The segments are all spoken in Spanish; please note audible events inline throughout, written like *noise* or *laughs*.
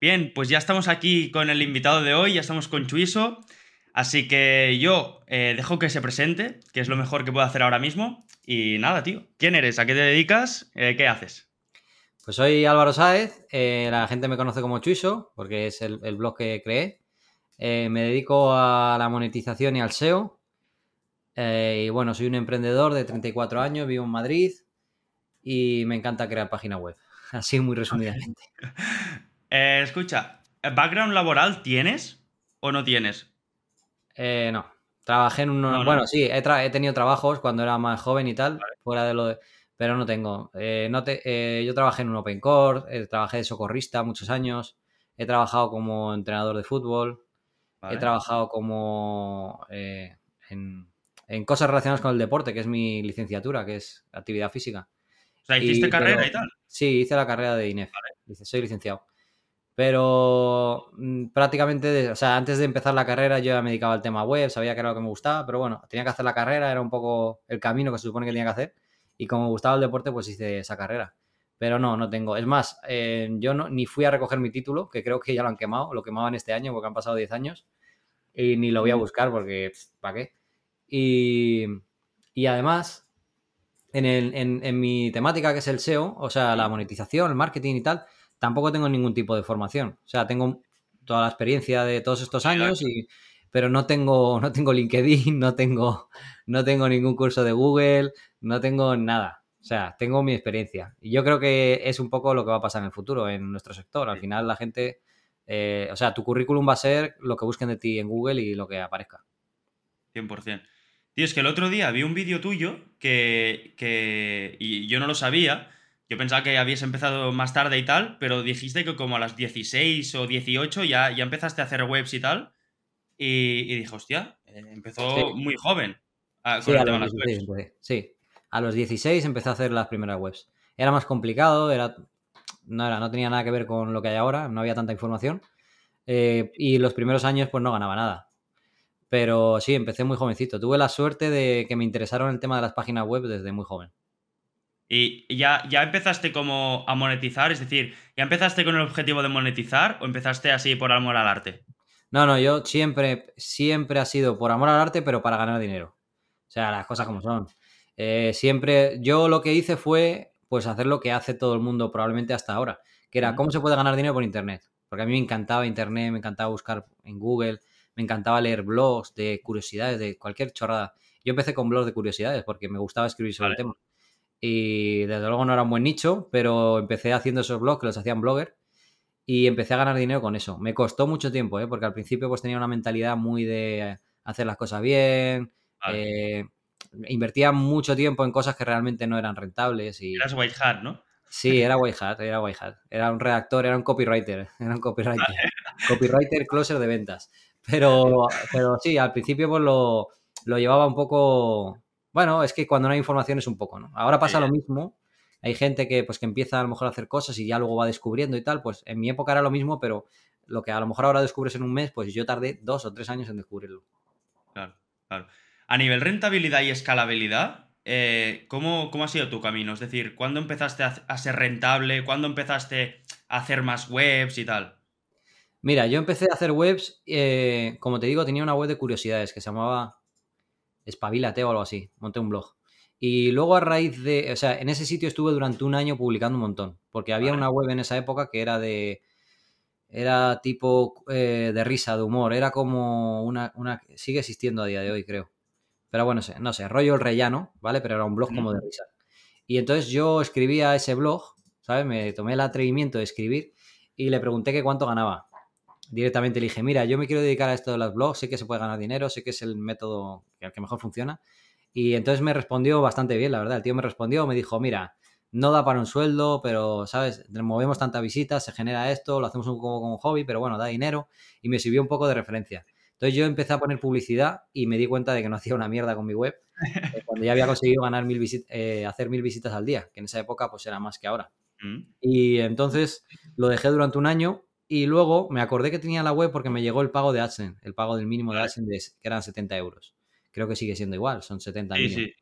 Bien, pues ya estamos aquí con el invitado de hoy, ya estamos con Chuiso. Así que yo eh, dejo que se presente, que es lo mejor que puedo hacer ahora mismo. Y nada, tío, ¿quién eres? ¿A qué te dedicas? Eh, ¿Qué haces? Pues soy Álvaro Sáez, eh, la gente me conoce como Chuiso, porque es el, el blog que creé. me dedico a la monetización y al SEO. y bueno, soy un emprendedor de 34 años, vivo en Madrid y me encanta crear página web. *laughs* Así muy resumidamente. *laughs* escucha, ¿background laboral tienes o no tienes? Eh, no. Trabajé en un... Bueno, sí, he, tenido trabajos cuando era más joven y tal, fuera de lo de... Pero no tengo. Eh, no te... Eh, yo trabajé en un Open Core, trabajé de socorrista muchos años, he trabajado como entrenador de fútbol, he trabajado como en, cosas relacionadas con el deporte, que es mi licenciatura, que es actividad física. O sea, ¿hiciste carrera y tal? Sí, hice la carrera de INEF. Soy licenciado. Pero mm, prácticamente, o sea, antes de empezar la carrera yo ya me dedicaba al tema web, sabía que era lo que me gustaba, pero bueno, tenía que hacer la carrera, era un poco el camino que se supone que tenía que hacer. Y como me gustaba el deporte, pues hice esa carrera. Pero no, no tengo. Es más, eh, yo no, ni fui a recoger mi título, que creo que ya lo han quemado, lo quemaban este año porque han pasado 10 años. Y ni lo voy a buscar porque, ¿para qué? Y, y además, en, el, en, en mi temática que es el SEO, o sea, la monetización, el marketing y tal, tampoco tengo ningún tipo de formación. O sea, tengo toda la experiencia de todos estos años, y, pero no tengo, no tengo LinkedIn, no tengo, no tengo ningún curso de Google, no tengo nada. O sea, tengo mi experiencia. Y yo creo que es un poco lo que va a pasar en el futuro en nuestro sector. Al final la gente, eh, o sea, tu currículum va a ser lo que busquen de ti en Google y lo que aparezca. 100%. Tío, es que el otro día vi un vídeo tuyo que, que, y yo no lo sabía, yo pensaba que habías empezado más tarde y tal, pero dijiste que como a las 16 o 18 ya, ya empezaste a hacer webs y tal. Y, dije, hostia, eh, empezó muy joven. sí, a los 16, sí, a los 16 empecé a hacer las primeras webs. Era más complicado, era, no, era, no tenía nada que ver con lo que hay ahora, no había tanta información. Eh, y los primeros años pues no ganaba nada. Pero sí, empecé muy jovencito. Tuve la suerte de que me interesaron el tema de las páginas web desde muy joven. Y ya, ya empezaste como a monetizar, es decir, ¿ya empezaste con el objetivo de monetizar o empezaste así por amor al arte? No, no, yo siempre, siempre ha sido por amor al arte, pero para ganar dinero. O sea, las cosas como son. Eh, siempre, yo lo que hice fue, pues, hacer lo que hace todo el mundo probablemente hasta ahora, que era cómo se puede ganar dinero por Internet. Porque a mí me encantaba Internet, me encantaba buscar en Google, me encantaba leer blogs de curiosidades, de cualquier chorrada. Yo empecé con blogs de curiosidades porque me gustaba escribir sobre el tema. Y desde luego no era un buen nicho, pero empecé haciendo esos blogs que los hacían blogger y empecé a ganar dinero con eso. Me costó mucho tiempo, ¿eh? porque al principio pues tenía una mentalidad muy de hacer las cosas bien, eh, invertía mucho tiempo en cosas que realmente no eran rentables. Y... Eras white hat, ¿no? Sí, era white hat, era white hat. Era un redactor, era un copywriter, *laughs* era un copywriter. Copywriter closer de ventas. Pero, pero sí, al principio pues lo, lo llevaba un poco bueno, es que cuando no hay información es un poco, ¿no? Ahora pasa lo mismo. Hay gente que, pues, que empieza a lo mejor a hacer cosas y ya luego va descubriendo y tal. Pues en mi época era lo mismo, pero lo que a lo mejor ahora descubres en un mes, pues yo tardé dos o tres años en descubrirlo. Claro, claro. A nivel rentabilidad y escalabilidad, eh, ¿cómo, ha sido tu camino? Es decir, ¿cuándo empezaste a, ser rentable? ¿Cuándo empezaste a hacer más webs y tal? Mira, yo empecé a hacer webs, eh, como te digo, tenía una web de curiosidades que se llamaba espabilate o algo así, monté un blog. Y luego a raíz de, o sea, en ese sitio estuve durante un año publicando un montón, porque había una web en esa época que era de, era tipo eh, de risa, de humor, era como una, una, sigue existiendo a día de hoy, creo. Pero bueno, no sé, rollo el rellano, ¿vale? Pero era un blog como de risa. Y entonces yo escribía ese blog, ¿sabes? Me tomé el atrevimiento de escribir y le pregunté que cuánto ganaba directamente le dije, mira, yo me quiero dedicar a esto de los blogs, sé que se puede ganar dinero, sé que es el método que, que mejor funciona. Y entonces me respondió bastante bien, la verdad. El tío me respondió, me dijo, mira, no da para un sueldo, pero, ¿sabes? Movemos tantas visitas, se genera esto, lo hacemos un poco como hobby, pero bueno, da dinero. Y me sirvió un poco de referencia. Entonces yo empecé a poner publicidad y me di cuenta de que no hacía una mierda con mi web. *laughs* Eh, cuando ya había conseguido ganar mil eh, hacer mil visitas al día, que en esa época pues era más que ahora. Mm. Y entonces lo dejé durante un año y luego me acordé que tenía la web porque me llegó el pago de AdSense, el pago del mínimo de AdSense, que eran 70 euros. Creo que sigue siendo igual, son 70 sí,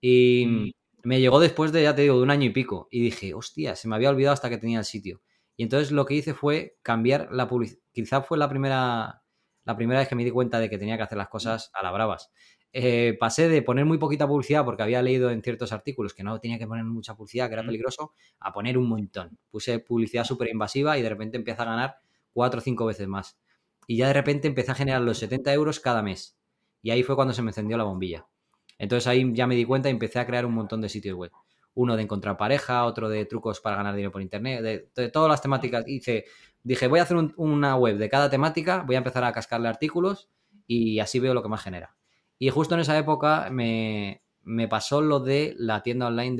Y mm. me llegó después de, ya te digo, de un año y pico. Y dije, hostia, se me había olvidado hasta que tenía el sitio. Y entonces lo que hice fue cambiar la publicidad. Quizás fue la primera, la primera vez que me di cuenta de que tenía que hacer las cosas a la bravas. Eh, pasé de poner muy poquita publicidad porque había leído en ciertos artículos que no tenía que poner mucha publicidad, que era peligroso, a poner un montón. Puse publicidad súper invasiva y de repente empecé a ganar cuatro o cinco veces más. Y ya de repente empecé a generar los 70 euros cada mes. Y ahí fue cuando se me encendió la bombilla. Entonces ahí ya me di cuenta y empecé a crear un montón de sitios web uno de encontrar pareja, otro de trucos para ganar dinero por internet, de, todas las temáticas. Hice, dije, voy a hacer una web de cada temática, voy a empezar a cascarle artículos y así veo lo que más genera. Y justo en esa época me, pasó lo de la tienda online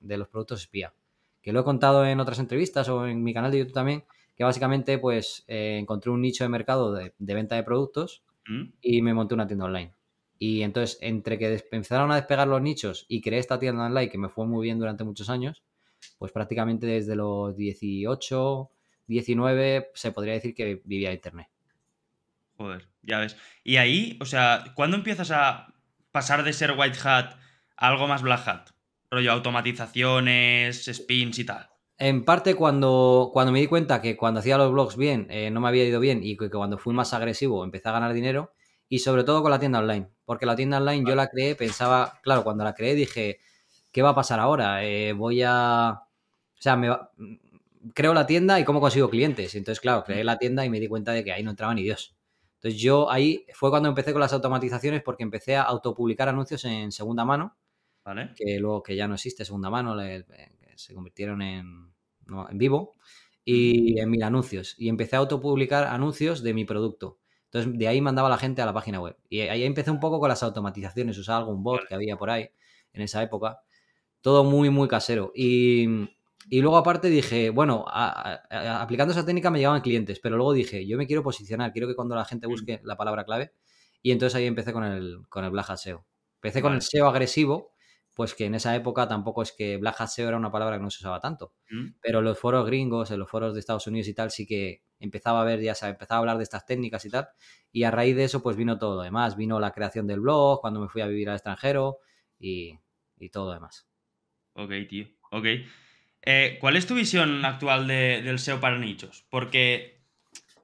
de, los productos espía, que lo he contado en otras entrevistas o en mi canal de YouTube también, que básicamente pues eh, encontré un nicho de mercado de, venta de productos mm. y me monté una tienda online. Y entonces, entre que empezaron a despegar los nichos y creé esta tienda online que me fue muy bien durante muchos años, pues prácticamente desde los 18, 19 se podría decir que vivía Internet. Joder, ya ves. Y ahí, o sea, ¿cuándo empiezas a pasar de ser white hat a algo más black hat? Rollo automatizaciones, spins y tal. En parte cuando, cuando me di cuenta que cuando hacía los blogs bien eh, no me había ido bien y que cuando fui más agresivo empecé a ganar dinero y sobre todo con la tienda online, porque la tienda online yo la creé, pensaba, claro, cuando la creé dije, ¿qué va a pasar ahora? Eh, voy a... O sea, me creo la tienda y cómo consigo clientes. Entonces, claro, creé la tienda y me di cuenta de que ahí no entraba ni Dios. Entonces yo ahí fue cuando empecé con las automatizaciones porque empecé a autopublicar anuncios en segunda mano, ¿Vale? que luego que ya no existe segunda mano, se convirtieron en, en vivo, y en mil anuncios. Y empecé a autopublicar anuncios de mi producto. Entonces, de ahí mandaba la gente a la página web. Y ahí empecé un poco con las automatizaciones, usaba algún bot que había por ahí en esa época. Todo muy, muy casero. Y, luego aparte dije, bueno, aplicando esa técnica me llegaban clientes, pero luego dije, yo me quiero posicionar, quiero que cuando la gente mm. busque la palabra clave. Y entonces ahí empecé con el, con el Black Hat SEO. Empecé con el SEO agresivo, pues que en esa época tampoco es que Black Hat SEO era una palabra que no se usaba tanto. Mm. Pero en los foros gringos, en los foros de Estados Unidos y tal, sí que empezaba a ver, ya sabes, empezaba a hablar de estas técnicas y tal. Y a raíz de eso, pues vino todo lo demás. Vino la creación del blog, cuando me fui a vivir al extranjero y, todo lo demás. Ok, tío. Ok. Eh, ¿Cuál es tu visión actual del SEO para nichos? Porque,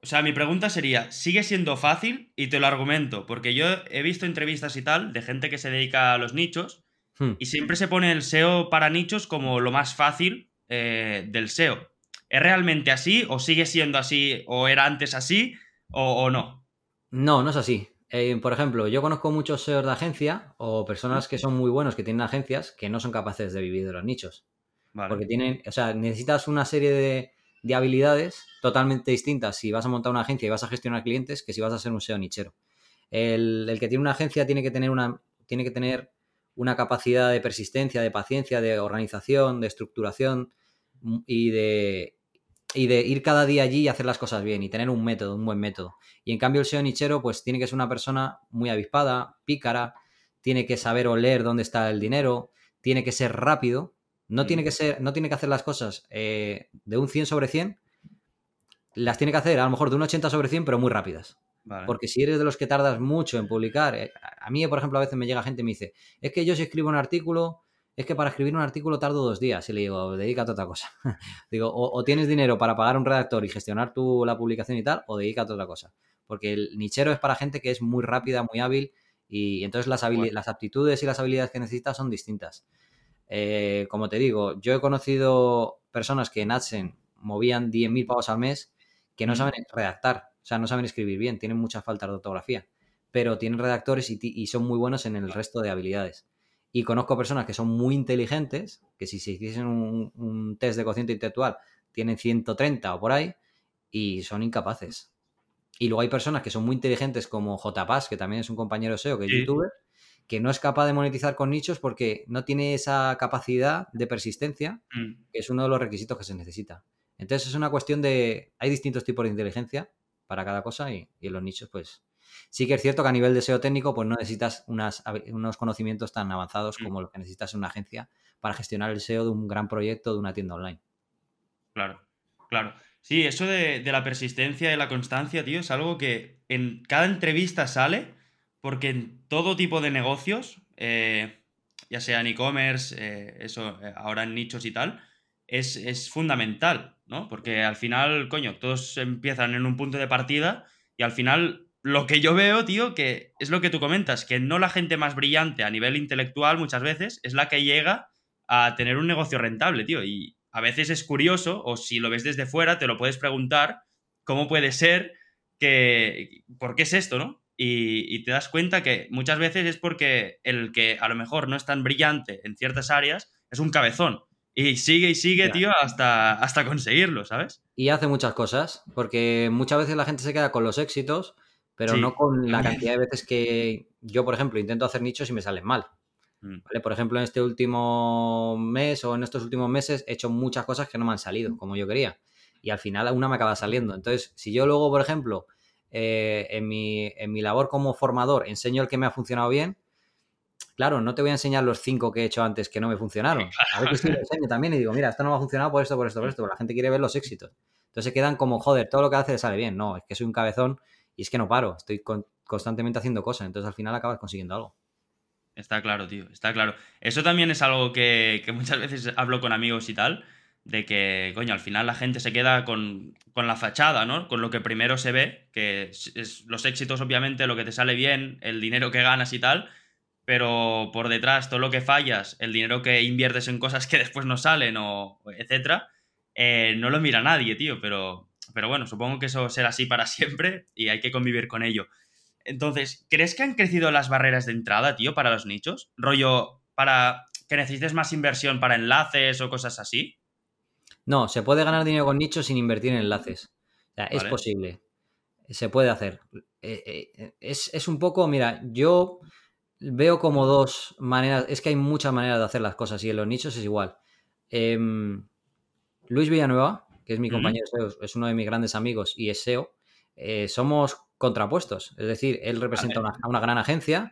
o sea, mi pregunta sería, ¿sigue siendo fácil? Y te lo argumento, porque yo he visto entrevistas y tal de gente que se dedica a los nichos hmm. y siempre se pone el SEO para nichos como lo más fácil eh, del SEO. ¿Es realmente así o sigue siendo así o era antes así o, no? No, no es así. Eh, por ejemplo, yo conozco muchos SEOs de agencia o personas que son muy buenos que tienen agencias que no son capaces de vivir de los nichos. Porque tienen, o sea, necesitas una serie de, habilidades totalmente distintas si vas a montar una agencia y vas a gestionar clientes que si vas a ser un SEO nichero. El, el, que tiene una agencia tiene que tener una, tiene que tener una capacidad de persistencia, de paciencia, de organización, de estructuración mm, y de, y de ir cada día allí y hacer las cosas bien y tener un método, un buen método. Y en cambio el SEO nichero pues tiene que ser una persona muy avispada, pícara, tiene que saber oler dónde está el dinero, tiene que ser rápido, no tiene que ser, no tiene que hacer las cosas eh, de un 100 sobre 100, las tiene que hacer a lo mejor de un 80 sobre 100, pero muy rápidas. Porque si eres de los que tardas mucho en publicar, eh, a mí, por ejemplo, a veces me llega gente y me dice, es que yo si escribo un artículo, es que para escribir un artículo tardo dos días. Y le digo, dedícate a otra cosa. *laughs* digo, o, tienes dinero para pagar un redactor y gestionar tu, la publicación y tal, o dedícate a otra cosa. Porque el nichero es para gente que es muy rápida, muy hábil, y entonces las, las aptitudes y las habilidades que necesitas son distintas. Eh, como te digo, yo he conocido personas que en AdSense movían 10.000 pavos al mes que no saben redactar, o sea, no saben escribir bien, tienen mucha falta de ortografía, pero tienen redactores y son muy buenos en el resto de habilidades. Y conozco personas que son muy inteligentes, que si se hiciesen un, test de cociente intelectual tienen 130 o por ahí, y son incapaces. Y luego hay personas que son muy inteligentes como JPass, que también es un compañero SEO, que es youtuber, que no es capaz de monetizar con nichos porque no tiene esa capacidad de persistencia, mm. que es uno de los requisitos que se necesita. Entonces es una cuestión de... Hay distintos tipos de inteligencia para cada cosa y, y en los nichos pues Sí que es cierto que a nivel de SEO técnico, pues no necesitas unos conocimientos tan avanzados mm. como los que necesitas en una agencia para gestionar el SEO de un gran proyecto de una tienda online. Claro, claro. Sí, eso de, la persistencia y la constancia, tío, es algo que en cada entrevista sale, porque en todo tipo de negocios, eh, ya sea en e-commerce, eh, eso, eh, ahora en nichos y tal, es, es fundamental. ¿no? Porque al final, coño, todos empiezan en un punto de partida y al final lo que yo veo, tío, que es lo que tú comentas, que no la gente más brillante a nivel intelectual muchas veces es la que llega a tener un negocio rentable, tío. Y a veces es curioso, o si lo ves desde fuera, te lo puedes preguntar, ¿cómo puede ser que... ¿Por qué es esto, no? Y, te das cuenta que muchas veces es porque el que a lo mejor no es tan brillante en ciertas áreas es un cabezón. Y sigue y sigue, tío, hasta, hasta conseguirlo, ¿sabes? Y hace muchas cosas, porque muchas veces la gente se queda con los éxitos, pero no con la cantidad de veces que yo, por ejemplo, intento hacer nichos y me salen mal. Mm. Por ejemplo, en este último mes o en estos últimos meses he hecho muchas cosas que no me han salido como yo quería. Y al final una me acaba saliendo. Entonces, si yo luego, por ejemplo, eh, en, mi, en mi labor como formador enseño el que me ha funcionado bien, claro, no te voy a enseñar los cinco que he hecho antes que no me funcionaron. A ver si lo enseño también y digo, mira, esto no me ha funcionado por esto, por esto, por esto. Pero la gente quiere ver los éxitos. Entonces se quedan como, joder, todo lo que hace le sale bien. No, es que soy un cabezón y es que no paro. Estoy constantemente haciendo cosas. Entonces al final acabas consiguiendo algo. Está claro, tío, está claro. Eso también es algo que, muchas veces hablo con amigos y tal, de que, coño, al final la gente se queda con, la fachada, ¿no? Con lo que primero se ve, que es, los éxitos, obviamente, lo que te sale bien, el dinero que ganas y tal, pero por detrás todo lo que fallas, el dinero que inviertes en cosas que *laughs* después no salen o etcétera, eh, no lo mira nadie, tío, pero, pero bueno, supongo que eso será así para *laughs* siempre y hay que convivir con ello. Entonces, ¿crees que han crecido las barreras de entrada, tío, para los nichos? Rollo, para que necesites más inversión para enlaces o cosas así. No, se puede ganar dinero con nichos sin invertir en enlaces. O sea, es posible. Se puede hacer. Eh, eh, es, un poco, mira, yo veo como dos maneras. Es que hay muchas maneras de hacer las cosas y en los nichos es igual. Em, Luis Villanueva, que es mi compañero SEO, es uno de mis grandes amigos y es SEO. Eh, somos contrapuestos. Es decir, él representa a una, gran agencia,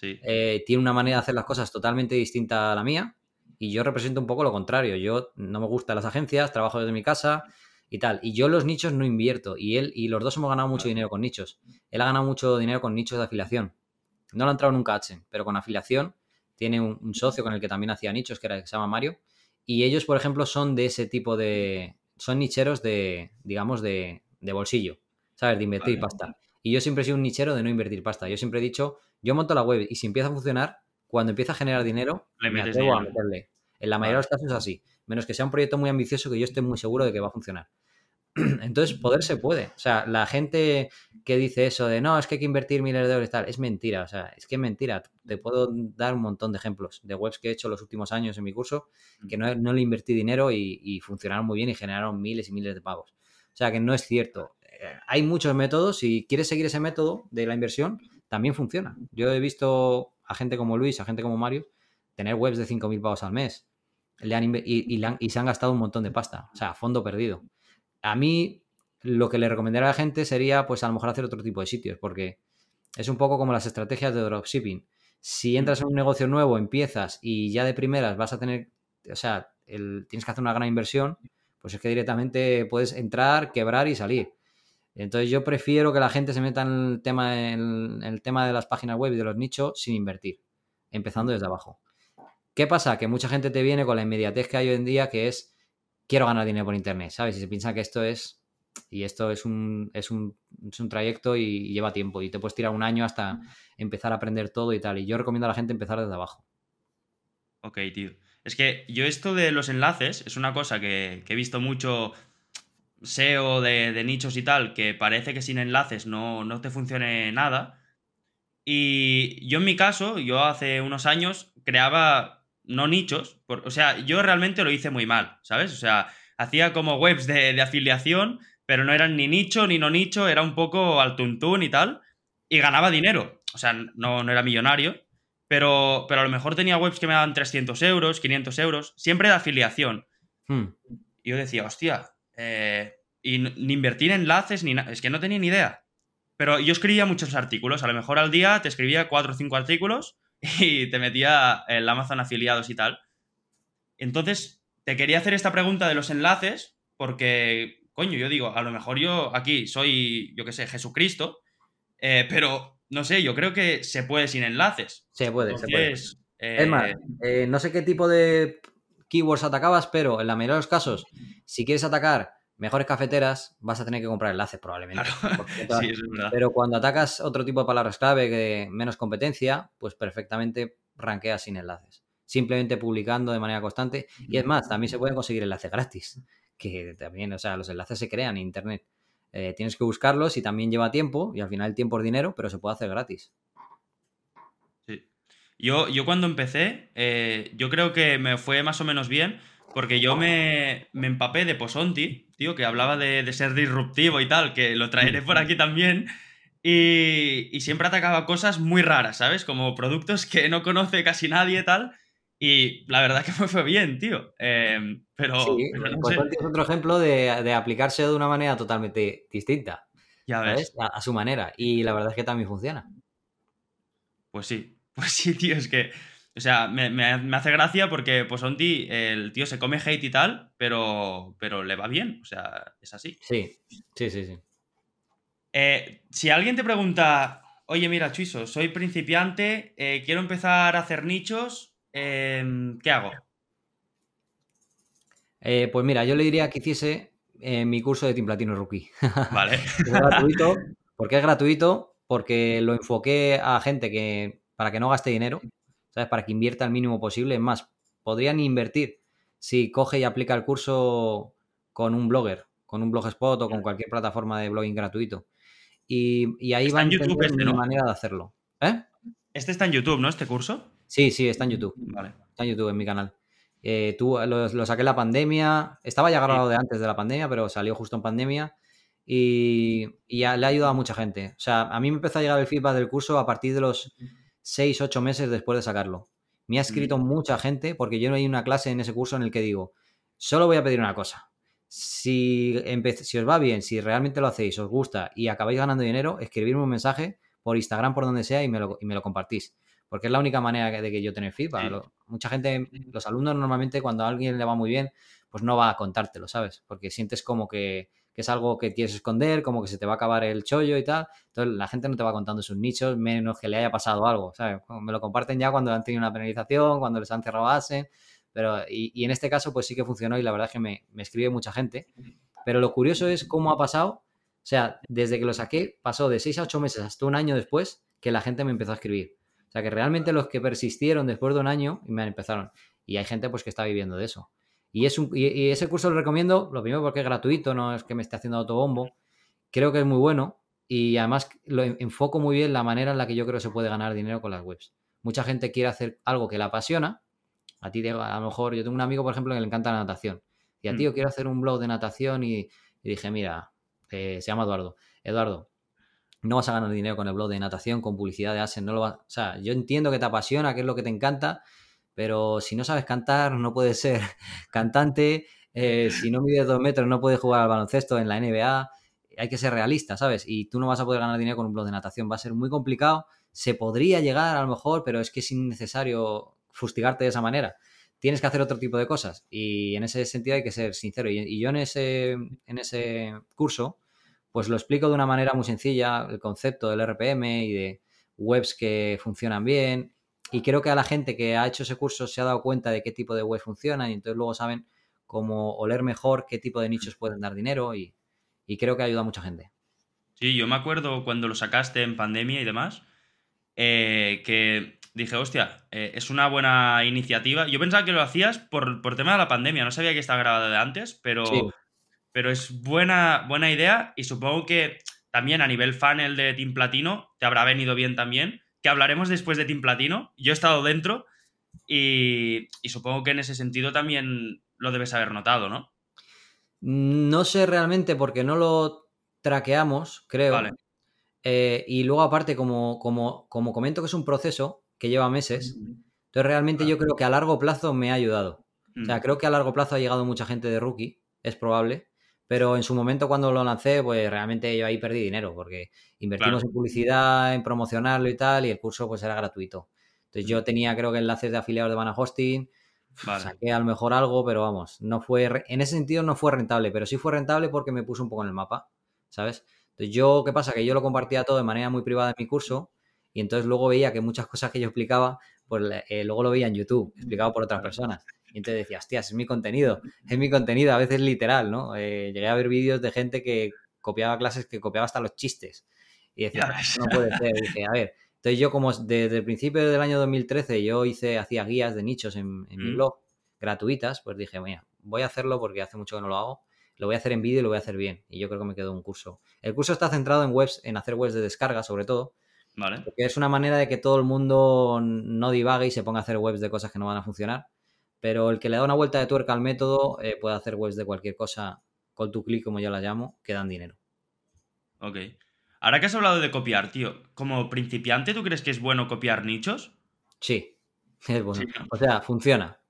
eh, tiene una manera de hacer las cosas totalmente distinta a la mía y yo represento un poco lo contrario. Yo no me gustan las agencias, trabajo desde mi casa y tal. Y yo los nichos no invierto y él y los dos hemos ganado mucho dinero con nichos. Él ha ganado mucho dinero con nichos de afiliación. No lo ha entrado nunca AdSense, pero con afiliación tiene un, socio con el que también hacía nichos, que, era, que se llama Mario. Y ellos, por ejemplo, son de ese tipo de... Son nicheros de, digamos, de, de bolsillo, ¿sabes? De invertir pasta. Y yo siempre he sido un nichero de no invertir pasta. Yo siempre he dicho, yo monto la web y si empieza a funcionar, cuando empieza a generar dinero, Le me atrevo a meterle. En la mayoría de los casos es así. Menos que sea un proyecto muy ambicioso que yo esté muy seguro de que va a funcionar. *clears throat* Entonces, poder se puede. O sea, la gente que dice eso de no, es que hay que invertir miles de euros y tal, es mentira. O sea, es que es mentira. Te puedo dar un montón de ejemplos de webs que he hecho los últimos años en mi curso que no, le invertí dinero y, y, funcionaron muy bien y generaron miles y miles de pagos. O sea, que no es cierto. Eh, hay muchos métodos. Si quieres seguir ese método de la inversión, también funciona. Yo he visto a gente como Luis, a gente como Mario, tener webs de 5.000 pavos al mes. y, se han gastado un montón de pasta. O sea, fondo perdido. A mí, lo que le recomendaría a la gente sería, pues, a lo mejor hacer otro tipo de sitios, porque es un poco como las estrategias de dropshipping. Si entras en un negocio nuevo, empiezas y ya de primeras vas a tener, o sea, tienes que hacer una gran inversión, pues es que directamente puedes entrar, quebrar y salir. Entonces yo prefiero que la gente se meta en el tema, de las páginas web y de los nichos sin invertir, empezando desde abajo. ¿Qué pasa? Que mucha gente te viene con la inmediatez que hay hoy en día, que es quiero ganar dinero por internet, ¿sabes? Y se piensa que esto es y esto es un, es un, es un trayecto y, lleva tiempo y te puedes tirar un año hasta empezar a aprender todo y tal. Y yo recomiendo a la gente empezar desde abajo. Ok, tío. Es que yo esto de los enlaces es una cosa que he visto mucho SEO de, nichos y tal, que parece que sin enlaces no, no te funcione nada. Y yo en mi caso, yo hace unos años creaba no nichos, o sea, yo realmente lo hice muy mal, ¿sabes? O sea, hacía como webs de, afiliación, pero no eran ni nicho ni no nicho, era un poco al tuntún y tal, y ganaba dinero. O sea, no, no era millonario, pero, pero a lo mejor tenía webs que me daban 300 euros, 500 euros, siempre de afiliación. Hmm. Y yo decía, hostia, eh, y ni invertir en enlaces ni nada. Es que no tenía ni idea. Pero yo escribía muchos artículos. A lo mejor al día te escribía cuatro o cinco artículos *laughs* y te metía el Amazon afiliados y tal. Entonces, te quería hacer esta pregunta de los enlaces porque, coño, yo digo, a lo mejor yo aquí soy, yo qué sé, Jesucristo, eh, pero no sé, yo creo que se puede sin enlaces. Se puede, se puede. es más, eh, no sé qué tipo de keywords atacabas, pero en la mayoría de los casos, si quieres atacar mejores cafeteras, vas a tener que comprar enlaces probablemente. Claro. porque *laughs* todas- Sí, eso es verdad. Pero cuando atacas otro tipo de palabras clave que menos competencia, pues perfectamente ranqueas sin enlaces. Simplemente publicando de manera constante. Y es más, también se pueden conseguir enlaces gratis. Que también, o sea, los enlaces se crean en internet. Eh, tienes que buscarlos y también lleva tiempo. Y al final el tiempo es dinero, pero se puede hacer gratis. Yo, yo cuando empecé, eh, yo creo que me fue más o menos bien, porque yo me, me empapé de Posonti, tío, que hablaba de, de ser disruptivo y tal, que lo traeré por aquí también. Y, y siempre atacaba cosas muy raras, ¿sabes? Como productos que no conoce casi nadie y tal. Y la verdad que *laughs* me fue bien, tío. Eh, pero, Sí, pero no sé. Conti es otro ejemplo de, de aplicarse de una manera totalmente distinta, Ya ves. ¿sabes? A, a su manera. Y la verdad es que también funciona. Pues sí, pues sí, tío, es que, o sea, me, me- me hace gracia porque Posonti, el tío se come hate y tal, pero, pero le va bien, o sea, es así. Sí, sí, sí, sí. Eh, si alguien te pregunta, oye, mira, Chuiso, soy principiante, eh, quiero empezar a hacer nichos, em, ¿qué hago? Eh, pues mira, yo le diría que hiciese mi curso de Team Platino Rookie. *laughs* Vale. Es gratuito. ¿Por qué es gratuito? Porque lo enfoqué a gente que para que no gaste dinero, ¿sabes? Para que invierta el mínimo posible. Es más, podrían invertir si coge y aplica el curso con un blogger, con un blogspot o con cualquier plataforma de blogging gratuito. Y, y ahí Está van a en YouTube este, ¿no? manera de hacerlo. ¿Eh? Este está en YouTube, ¿no? Este curso. Sí, sí, está en YouTube. Vale. Está en YouTube, en mi canal. Eh, tú, lo, lo saqué en la pandemia. Estaba ya grabado de antes de la pandemia, pero salió justo en pandemia. Y, y ya le ha ayudado a mucha gente. O sea, a mí me empezó a llegar el feedback del curso a partir de los 6, 8 meses después de sacarlo. Me ha escrito mucha gente porque yo no hay una clase en ese curso en el que digo, solo voy a pedir una cosa. Si, si os va bien, si realmente lo hacéis, os gusta y acabáis ganando dinero, escribirme un mensaje por Instagram, por donde sea, y me lo, y me lo compartís. Porque es la única manera de que yo tener feedback. Sí. Lo- mucha gente, los alumnos normalmente cuando a alguien le va muy bien, pues no va a contártelo, ¿sabes? Porque sientes como que, que es algo que quieres esconder, como que se te va a acabar el chollo y tal. Entonces la gente no te va contando sus nichos, menos que le haya pasado algo, ¿sabes? Me lo comparten ya cuando han tenido una penalización, cuando les han cerrado ASEN. Pero, y, en este caso, pues sí que funcionó y la verdad es que me, me escribe mucha gente. Pero lo curioso es cómo ha pasado. O sea, desde que lo saqué, pasó de 6 a 8 meses hasta un año después que la gente me empezó a escribir. O sea, que realmente los que persistieron después de un año me empezaron. Y hay gente pues que está viviendo de eso. Y, es un, y, y ese curso lo recomiendo, lo primero porque es gratuito, no es que me esté haciendo autobombo. Creo que es muy bueno y además lo en- enfoco muy bien la manera en la que yo creo que se puede ganar dinero con las webs. Mucha gente quiere hacer algo que la apasiona. A ti, a lo mejor, yo tengo un amigo, por ejemplo, que le encanta la natación. Y a Mm. tío, quiero hacer un blog de natación y, y dije, mira, eh, se llama Eduardo. Eduardo, no vas a ganar dinero con el blog de natación, con publicidad de Asen, no lo vas... O sea, yo entiendo que te apasiona, que es lo que te encanta, pero si no sabes cantar, no puedes ser *laughs* cantante, eh, si no mides dos metros, no puedes jugar al baloncesto en la NBA, hay que ser realista, ¿sabes? Y tú no vas a poder ganar dinero con un blog de natación, va a ser muy complicado, se podría llegar a lo mejor, pero es que es innecesario fustigarte de esa manera. Tienes que hacer otro tipo de cosas y en ese sentido hay que ser sincero. Y, yo en ese, en ese curso, pues lo explico de una manera muy sencilla, el concepto del RPM y de webs que funcionan bien. Y creo que a la gente que ha hecho ese curso se ha dado cuenta de qué tipo de webs funcionan y entonces luego saben cómo oler mejor qué tipo de nichos pueden dar dinero y, y creo que ayuda a mucha gente. Sí, yo me acuerdo cuando lo sacaste en pandemia y demás, eh, que dije, hostia, eh, es una buena iniciativa. Yo pensaba que lo hacías por, por tema de la pandemia, no sabía que estaba grabado de antes, pero, Sí. pero es buena, buena idea y supongo que también a nivel funnel de Team Platino te habrá venido bien también, que hablaremos después de Team Platino. Yo he estado dentro y, y supongo que en ese sentido también lo debes haber notado, ¿no? No sé realmente porque no lo traqueamos, creo. Vale. Eh, y luego aparte, como, como, como comento que es un proceso que lleva meses, entonces realmente yo creo que a largo plazo me ha ayudado. O sea, creo que a largo plazo ha llegado mucha gente de rookie, es probable, pero en su momento cuando lo lancé, pues realmente yo ahí perdí dinero, porque invertimos Claro. en publicidad, en promocionarlo y tal, y el curso pues era gratuito. Entonces yo tenía creo que enlaces de afiliados de Bana Hosting, Vale. saqué a lo mejor algo, pero vamos, no fue, en ese sentido no fue rentable, pero sí fue rentable porque me puso un poco en el mapa, ¿sabes? Entonces yo, ¿qué pasa? Que yo lo compartía todo de manera muy privada en mi curso y entonces luego veía que muchas cosas que yo explicaba, pues eh, luego lo veía en YouTube, explicado por otras personas. Y entonces decía, hostias, es mi contenido, es mi contenido, a veces literal, ¿no? Eh, llegué a ver vídeos de gente que copiaba clases, que copiaba hasta los chistes. Y decía, no puede ser. *laughs* dije, a ver, entonces yo como desde el principio del año 2013 yo hice, hacía guías de nichos en, mi mm. blog, gratuitas, pues dije, mira, voy a hacerlo porque hace mucho que no lo hago lo voy a hacer en vídeo y lo voy a hacer bien. Y yo creo que me quedó un curso. El curso está centrado en webs, en hacer webs de descarga, sobre todo. Vale. Porque es una manera de que todo el mundo no divague y se ponga a hacer webs de cosas que no van a funcionar. Pero el que le da una vuelta de tuerca al método eh, puede hacer webs de cualquier cosa con tu clic, como yo la llamo, que dan dinero. Ok. Ahora que has hablado de copiar, tío, como principiante, ¿tú crees que es bueno copiar nichos? Sí, *laughs* es bueno. O sea, funciona.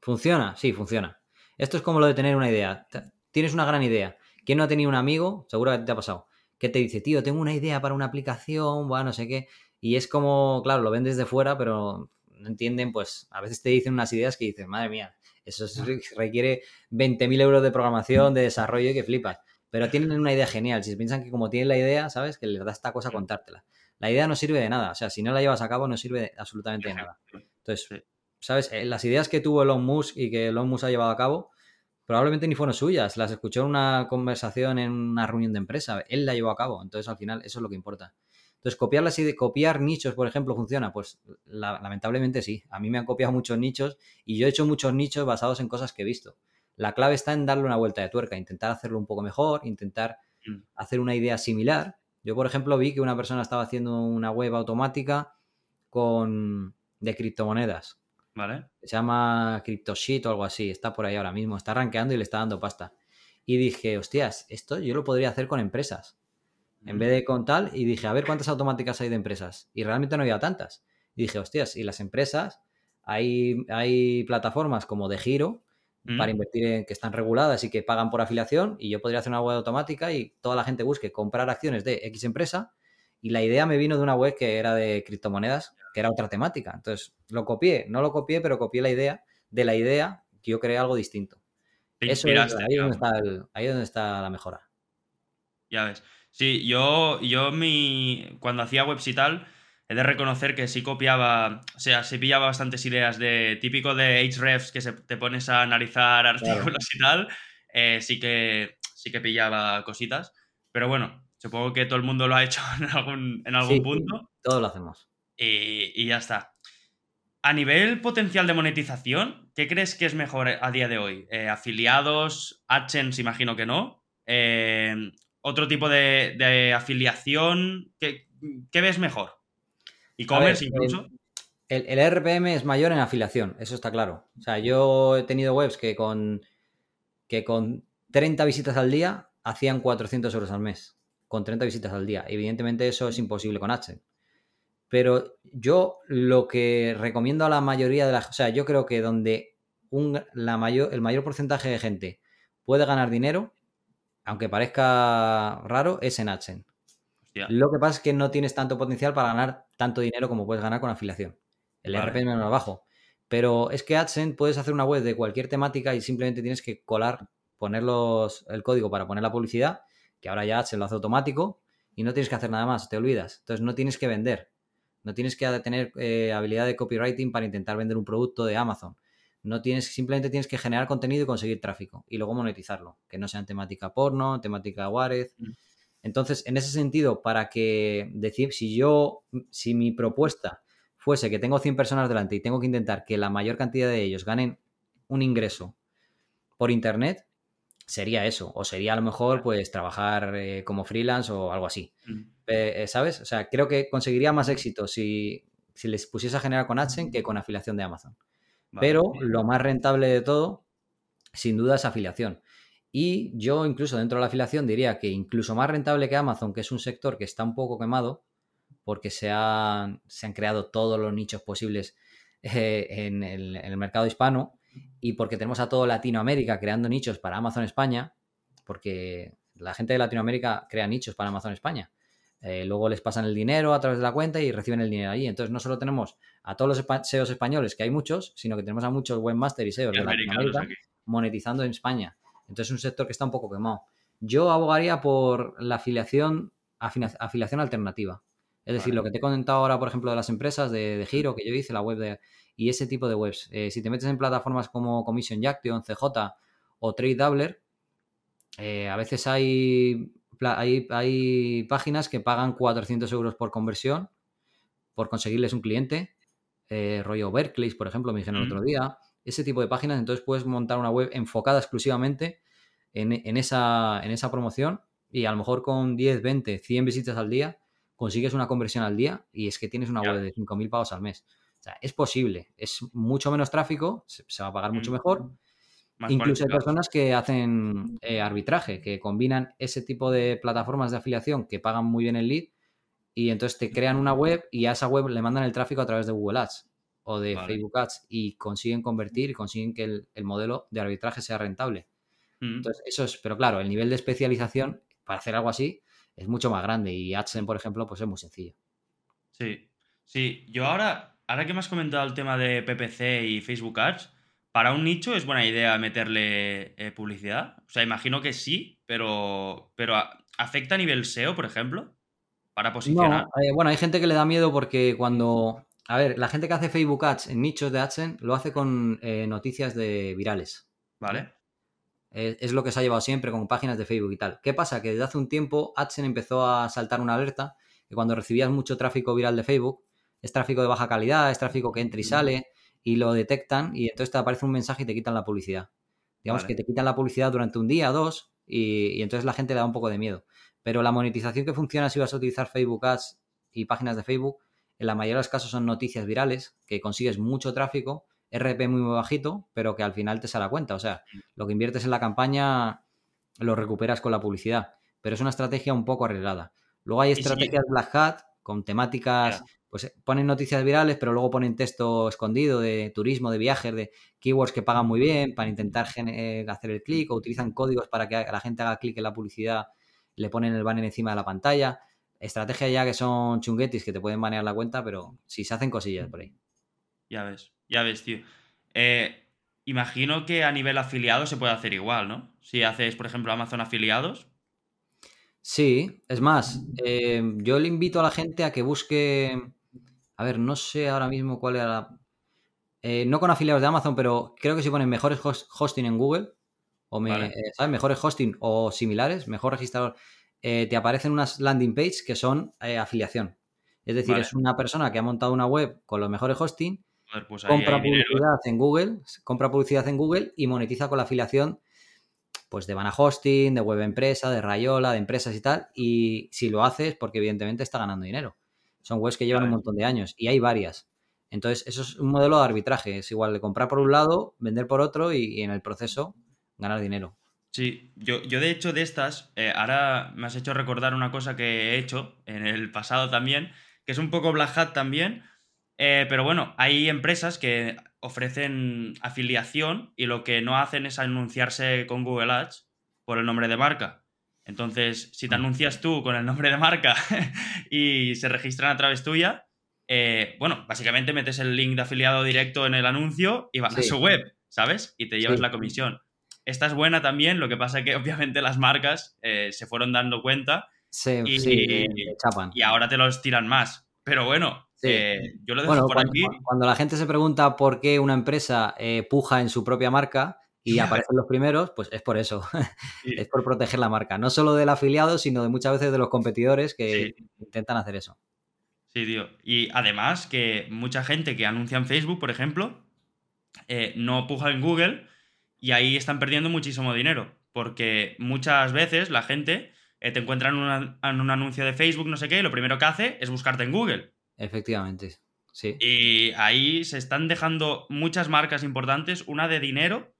¿Funciona? Sí, funciona. Esto es como lo de tener una idea tienes una gran idea. ¿Quién no ha tenido un amigo? Seguro que te ha pasado. Que te dice, tío, tengo una idea para una aplicación, bueno, no sé qué. Y es como, claro, lo ven desde fuera, pero no entienden, pues a veces te dicen unas ideas que dices, madre mía, eso *laughs* requiere 20.000 euros de programación, de desarrollo y que flipas. Pero tienen una idea genial. Si piensan que como tienen la idea, ¿sabes? Que les da esta cosa contártela. La idea no sirve de nada. O sea, si no la llevas a cabo, no sirve absolutamente de nada. Entonces, ¿sabes? Eh, las ideas que tuvo Elon Musk y que Elon Musk ha llevado a cabo, probablemente ni fueron suyas, las escuchó en una conversación en una reunión de empresa, él la llevó a cabo, entonces al final eso es lo que importa. Entonces, copiarlas y de copiar nichos, por ejemplo, funciona. Pues lamentablemente sí. A mí me han copiado muchos nichos y yo he hecho muchos nichos basados en cosas que he visto. La clave está en darle una vuelta de tuerca, intentar hacerlo un poco mejor, intentar mm. hacer una idea similar. Yo, por ejemplo, vi que una persona estaba haciendo una web automática con de criptomonedas. ¿Vale? Se llama CryptoSheet o algo así. Está por ahí ahora mismo. Está rankeando y le está dando pasta. Y dije, hostias, esto yo lo podría hacer con empresas. En vez de con tal, y dije, a ver cuántas automáticas hay de empresas. Y realmente no había tantas. Y dije, hostias, y las empresas, hay, hay plataformas como de giro para invertir en que están reguladas y que pagan por afiliación. Y yo podría hacer una web automática y toda la gente busque comprar acciones de X empresa y la idea me vino de una web que era de criptomonedas, que era otra temática. Entonces, lo copié, no lo copié, pero copié la idea. De la idea, que yo creé algo distinto. Eso es, ahí, donde está ahí es donde está la mejora. Ya ves. Sí, yo, yo mi, cuando hacía webs y tal, he de reconocer que sí copiaba, o sea, sí pillaba bastantes ideas de típico de Hrefs que se, te pones a analizar artículos y tal, eh, sí, que, sí que pillaba cositas. Pero bueno, Supongo que todo el mundo lo ha hecho *laughs* en algún, en algún punto. Todos lo hacemos. Y, ya está. A nivel potencial de monetización, ¿qué crees que es mejor a día de hoy? Eh, ¿Afiliados? ¿AdSense? Imagino que no. Eh, ¿Otro tipo de, afiliación? ¿Qué, ves mejor? ¿E-commerce incluso? El, el, RPM es mayor en afiliación, eso está claro. O sea, yo he tenido webs que con, que con 30 visitas al día hacían 400 euros al mes con 30 visitas al día. Evidentemente eso es imposible con H. Pero yo lo que recomiendo a la mayoría de las... O sea, yo creo que donde un, la mayor, el mayor porcentaje de gente puede ganar dinero, aunque parezca raro, es en AdSense. Lo que pasa es que no tienes tanto potencial para ganar tanto dinero como puedes ganar con afiliación. El RPM es más bajo. Pero es que AdSense puedes hacer una web de cualquier temática y simplemente tienes que colar, poner el código para poner la publicidad que ahora ya se lo hace automático y no tienes que hacer nada más, te olvidas. Entonces no tienes que vender, no tienes que tener eh, habilidad de copywriting para intentar vender un producto de Amazon. No tienes, simplemente tienes que generar contenido y conseguir tráfico y luego monetizarlo, que no sea en temática porno, temática Warez. Mm. Entonces, en ese sentido, para que decir, si yo, si mi propuesta fuese que tengo 100 personas delante y tengo que intentar que la mayor cantidad de ellos ganen un ingreso por internet, sería eso. O sería a lo mejor, pues, trabajar eh, como freelance o algo así. Mm. Eh, ¿Sabes? O sea, creo que conseguiría más éxito si, les pusiese a generar con AdSense que con afiliación de Amazon. Pero lo más rentable de todo, sin duda, es afiliación. Y yo incluso dentro de la afiliación diría que incluso más rentable que Amazon, que es un sector que está un poco quemado, porque se han, se han creado todos los nichos posibles eh, en, el, en, el, mercado hispano, y porque tenemos a todo Latinoamérica creando nichos para Amazon España, porque la gente de Latinoamérica crea nichos para Amazon España. Eh, luego les pasan el dinero a través de la cuenta y reciben el dinero allí. Entonces no solo tenemos a todos los SEOs españoles, que hay muchos, sino que tenemos a muchos webmasters y SEOs de Latinoamérica monetizando en España. Entonces es un sector que está un poco quemado. Yo abogaría por la afiliación, afiliación alternativa. Es decir, Vale. lo que te he comentado ahora, por ejemplo, de las empresas de, de giro que yo hice, la web de. Y ese tipo de webs. Eh, si te metes en plataformas como Commission Jacktion, CJ o Trade Doubler, eh, a veces hay, hay, hay páginas que pagan 400 euros por conversión por conseguirles un cliente. eh, rollo Berkeley, por ejemplo, me dijeron el otro día. Ese tipo de páginas, entonces puedes montar una web enfocada exclusivamente en, en esa, en esa promoción y a lo mejor con 10, 20, 100 visitas al día consigues una conversión al día y es que tienes una web de 5.000 pavos al mes. O sea, es posible, es mucho menos tráfico, se, se va a pagar mucho mejor. Más Incluso hay personas que hacen eh, arbitraje, que combinan ese tipo de plataformas de afiliación que pagan muy bien el lead y entonces te crean una web y a esa web le mandan el tráfico a través de Google Ads o de Vale. Facebook Ads y consiguen convertir y consiguen que el, el modelo de arbitraje sea rentable. Mm. Entonces, eso es, pero claro, el nivel de especialización para hacer algo así es mucho más grande y AdSense, por ejemplo, pues es muy sencillo. Sí, sí. Yo ahora, ahora que me has comentado el tema de PPC y Facebook Ads, para un nicho es buena idea meterle eh, publicidad. O sea, imagino que sí, pero, pero ¿afecta a nivel SEO, por ejemplo? Para posicionar. No, eh, bueno, hay gente que le da miedo porque cuando. A ver, la gente que hace Facebook Ads en nichos de AdSense lo hace con eh, noticias de virales. ¿Vale? Es, es lo que se ha llevado siempre con páginas de Facebook y tal. ¿Qué pasa? Que desde hace un tiempo AdSense empezó a saltar una alerta que cuando recibías mucho tráfico viral de Facebook, es tráfico de baja calidad, es tráfico que entra y sale, y lo detectan y entonces te aparece un mensaje y te quitan la publicidad. Digamos Vale. que te quitan la publicidad durante un día, dos, y, y entonces la gente le da un poco de miedo. Pero la monetización que funciona si vas a utilizar Facebook Ads y páginas de Facebook, en la mayoría de los casos son noticias virales, que consigues mucho tráfico, RP muy, muy bajito, pero que al final te sale a cuenta. O sea, lo que inviertes en la campaña lo recuperas con la publicidad. Pero es una estrategia un poco arriesgada. Luego hay estrategias Black Hat con temáticas. Pues eh, ponen noticias virales, pero luego ponen texto escondido de turismo, de viajes, de keywords que pagan muy bien para intentar eh, hacer el clic o utilizan códigos para que la gente haga clic en la publicidad, le ponen el banner encima de la pantalla. Estrategias ya que son chunguetis que te pueden banear la cuenta, pero sí se hacen cosillas por ahí. Ya ves, ya ves, tío. Eh, imagino que a nivel afiliado se puede hacer igual, ¿no? Si haces, por ejemplo, Amazon afiliados. Sí, es más, eh, yo le invito a la gente a que busque, a ver, no sé ahora mismo cuál era la... eh, no con afiliados de Amazon, pero creo que si ponen mejores host- hosting en Google, o me, Vale. eh, ¿sabes? Mejores hosting o similares, mejor registrador, eh, te aparecen unas landing page que son afiliación. Es decir, Vale. es una persona que ha montado una web con los mejores hosting, pues ahí compra publicidad en Google, compra publicidad en Google y monetiza con la afiliación pues de Vana Hosting, de Web Empresa, de Rayola, de empresas y tal. Y si lo haces, porque evidentemente está ganando dinero. Son webs que llevan un montón de años y hay varias. Entonces, eso es un modelo de arbitraje. Es igual de comprar por un lado, vender por otro y, y en el proceso ganar dinero. Sí, yo, yo de hecho de estas, eh, ahora me has hecho recordar una cosa que he hecho en el pasado también, que es un poco Black Hat también, eh, pero bueno, hay empresas que ofrecen afiliación y lo que no hacen es anunciarse con Google Ads por el nombre de marca. Entonces, si te anuncias tú con el nombre de marca *laughs* y se registran a través tuya, eh, bueno, básicamente metes el link de afiliado directo en el anuncio y vas a su web, ¿sabes? Y te llevas Sí. la comisión. Esta es buena también, lo que pasa es que *laughs* obviamente las marcas eh, se fueron dando cuenta Y- sí, le chapan. y ahora te los tiran más. Pero bueno, eh, yo lo dejo Bueno, por cuando, aquí. cuando la gente se pregunta por qué una empresa puja en su propia marca y *laughs* aparecen los primeros, pues es por eso. *laughs* Sí. es por proteger la marca. No solo del afiliado, sino de muchas veces de los competidores que Sí. intentan hacer eso. Sí, tío. Y además que mucha gente que anuncia en Facebook, por ejemplo, eh, no puja en Google y ahí están perdiendo muchísimo dinero. Porque muchas veces la gente eh, te encuentra en, una- en un anuncio de Facebook, no sé qué, y lo primero que hace es buscarte en Google. Efectivamente. Sí. Y ahí se están dejando muchas marcas importantes, una de dinero,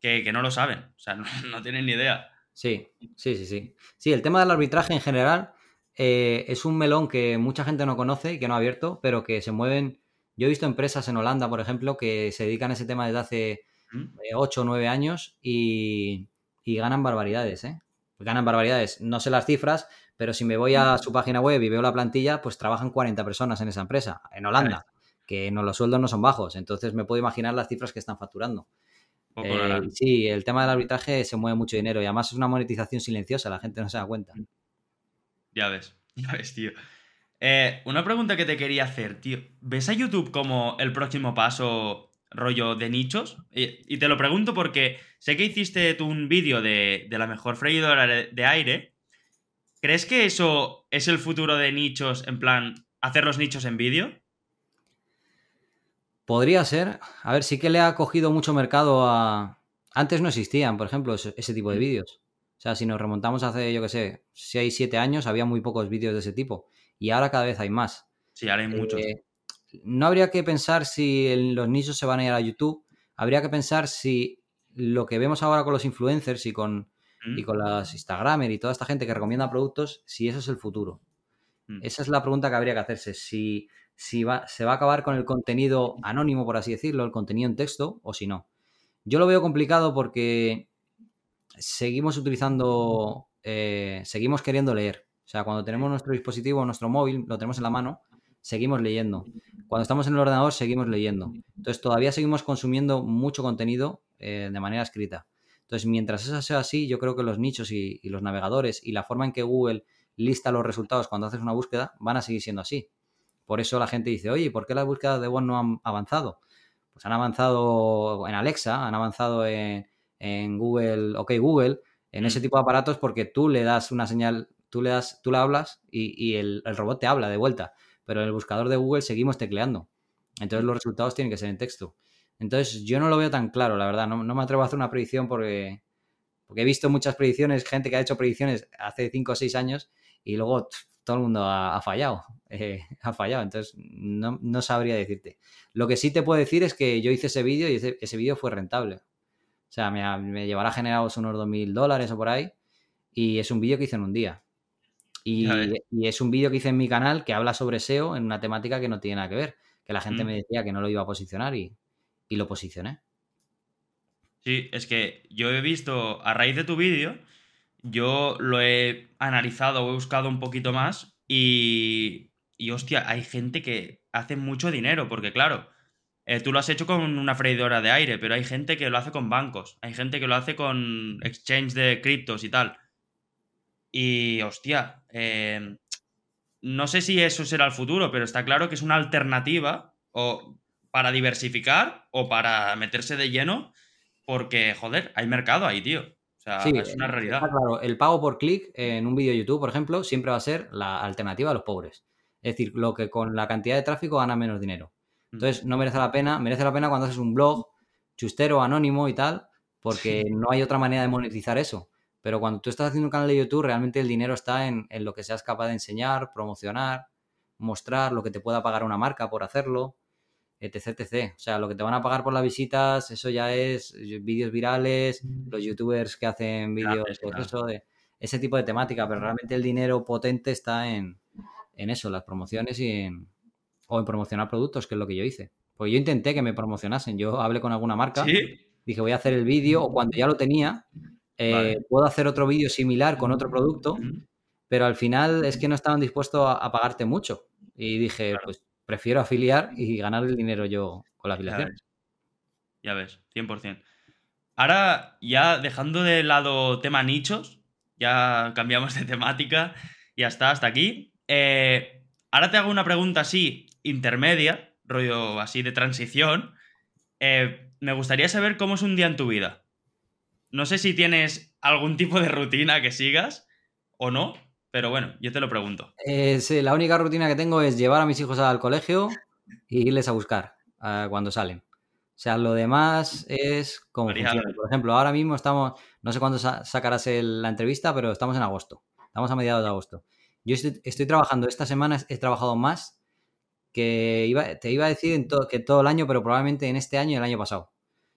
que, que no lo saben. O sea, *laughs* no, no tienen ni idea. Sí, sí, sí, sí. Sí, el tema del arbitraje en general eh, es un melón que mucha gente no conoce y que no ha abierto, pero que se mueven. Yo he visto empresas en Holanda, por ejemplo, que se dedican a ese tema desde hace ¿Mm? 8 o 9 años y, y ganan barbaridades, ¿eh? Ganan barbaridades. No sé las cifras, pero si me voy a su página web y veo la plantilla, pues trabajan 40 personas en esa empresa, en Holanda, que no, los sueldos no son bajos. Entonces me puedo imaginar las cifras que están facturando. Eh, sí, el tema del arbitraje se mueve mucho dinero y además es una monetización silenciosa, la gente no se da cuenta. Ya ves, *laughs* ya ves, tío. Eh, una pregunta que te quería hacer, tío. ¿Ves a YouTube como el próximo paso rollo de nichos? Y, te lo pregunto porque sé que hiciste tú un vídeo de, de, la mejor freidora de aire. ¿Crees que eso es el futuro de nichos, en plan, hacer los nichos en vídeo? Podría ser. A ver, sí que le ha cogido mucho mercado a... Antes no existían, por ejemplo, ese, tipo de mm. vídeos. O sea, si nos remontamos hace, yo qué sé, 6, 7 años, había muy pocos vídeos de ese tipo. Y ahora cada vez hay más. Sí, ahora hay muchos. Eh, no habría que pensar si los nichos se van a ir a YouTube. Habría que pensar si lo que vemos ahora con los influencers y con, y mm. con las Instagramers y toda esta gente que recomienda productos, si eso es el futuro. Mm. Esa es la pregunta que habría que hacerse. Si, si va, se va a acabar con el contenido anónimo, por así decirlo, el contenido en texto, o si no. Yo lo veo complicado porque seguimos utilizando, eh, seguimos queriendo leer. O sea, cuando tenemos nuestro dispositivo, nuestro móvil, lo tenemos en la mano, seguimos leyendo. Cuando estamos en el ordenador, seguimos leyendo. Entonces, todavía seguimos consumiendo mucho contenido eh, de manera escrita. Entonces, mientras eso sea así, yo creo que los nichos y, los navegadores y la forma en que Google lista los resultados cuando haces una búsqueda van a seguir siendo así. Por eso la gente dice, oye, ¿por qué las búsquedas de voz no han avanzado? Pues han avanzado en Alexa, han avanzado en, Google, OK Google, en ese mm. tipo de aparatos porque tú le das una señal, tú le das, tú la hablas y, el, el, robot te habla de vuelta. Pero en el buscador de Google seguimos tecleando. Entonces los resultados tienen que ser en texto. Entonces, yo no lo veo tan claro, la verdad. No, me atrevo a hacer una predicción porque, porque he visto muchas predicciones, gente que ha hecho predicciones hace 5 o 6 años y luego todo el mundo ha, fallado. Eh, *laughs* ha fallado. Entonces, no, sabría decirte. Lo que sí te puedo decir es que yo hice ese vídeo y ese, vídeo fue rentable. O sea, me, me llevará generados unos 2.000 dólares o por ahí. Y es un vídeo que hice en un día. Y, y es un vídeo que hice en mi canal que habla sobre SEO en una temática que no tiene nada que ver. Que la gente mm. me decía que no lo iba a posicionar y, y lo posicioné. Sí, es que yo he visto, a raíz de tu vídeo, yo lo he analizado, he buscado un poquito más y, y hostia, hay gente que hace mucho dinero, porque claro, eh, tú lo has hecho con una freidora de aire, pero hay gente que lo hace con bancos, hay gente que lo hace con exchange de criptos y tal. Y hostia, eh, no sé si eso será el futuro, pero está claro que es una alternativa, o para diversificar o para meterse de lleno, porque, joder, hay mercado ahí, tío. O sea, es una realidad. claro, el pago por clic en un vídeo de YouTube, por ejemplo, siempre va a ser la alternativa a los pobres. Es decir, lo que con la cantidad de tráfico gana menos dinero. Mm. Entonces, no merece la pena, merece la pena cuando haces un blog chustero, anónimo y tal, porque no hay otra manera de monetizar eso. Pero cuando tú estás haciendo un canal de YouTube, realmente el dinero está en, en lo que seas capaz de enseñar, promocionar, mostrar, lo que te pueda pagar una marca por hacerlo etc, etc. O sea, lo que te van a pagar por las visitas, eso ya es vídeos virales, los youtubers que hacen vídeos, pues de ese tipo de temática, pero realmente el dinero potente está en, en eso, las promociones y en, o en promocionar productos, que es lo que yo hice. Porque yo intenté que me promocionasen, yo hablé con alguna marca, dije voy a hacer el vídeo, o cuando ya lo tenía, eh, puedo hacer otro vídeo similar con otro producto, pero al final es que no estaban dispuestos a, pagarte mucho. Y dije, pues prefiero afiliar y ganar el dinero yo con la afiliación. Ya ves, 100%. Ahora, ya dejando de lado tema nichos, ya cambiamos de temática, ya está, hasta aquí. Eh, ahora te hago una pregunta así, intermedia, rollo así de transición. Eh, me gustaría saber cómo es un día en tu vida. No sé si tienes algún tipo de rutina que sigas o no, pero bueno, yo te lo pregunto. Eh, sí, la única rutina que tengo es llevar a mis hijos al colegio y irles a buscar cuando salen. O sea, lo demás es como Por ejemplo, ahora mismo estamos, no sé cuándo sacarás la entrevista, pero estamos en agosto. Estamos a mediados de agosto. Yo estoy, trabajando, esta semana he trabajado más que iba, te iba a decir que todo el año, pero probablemente en este año y el año pasado.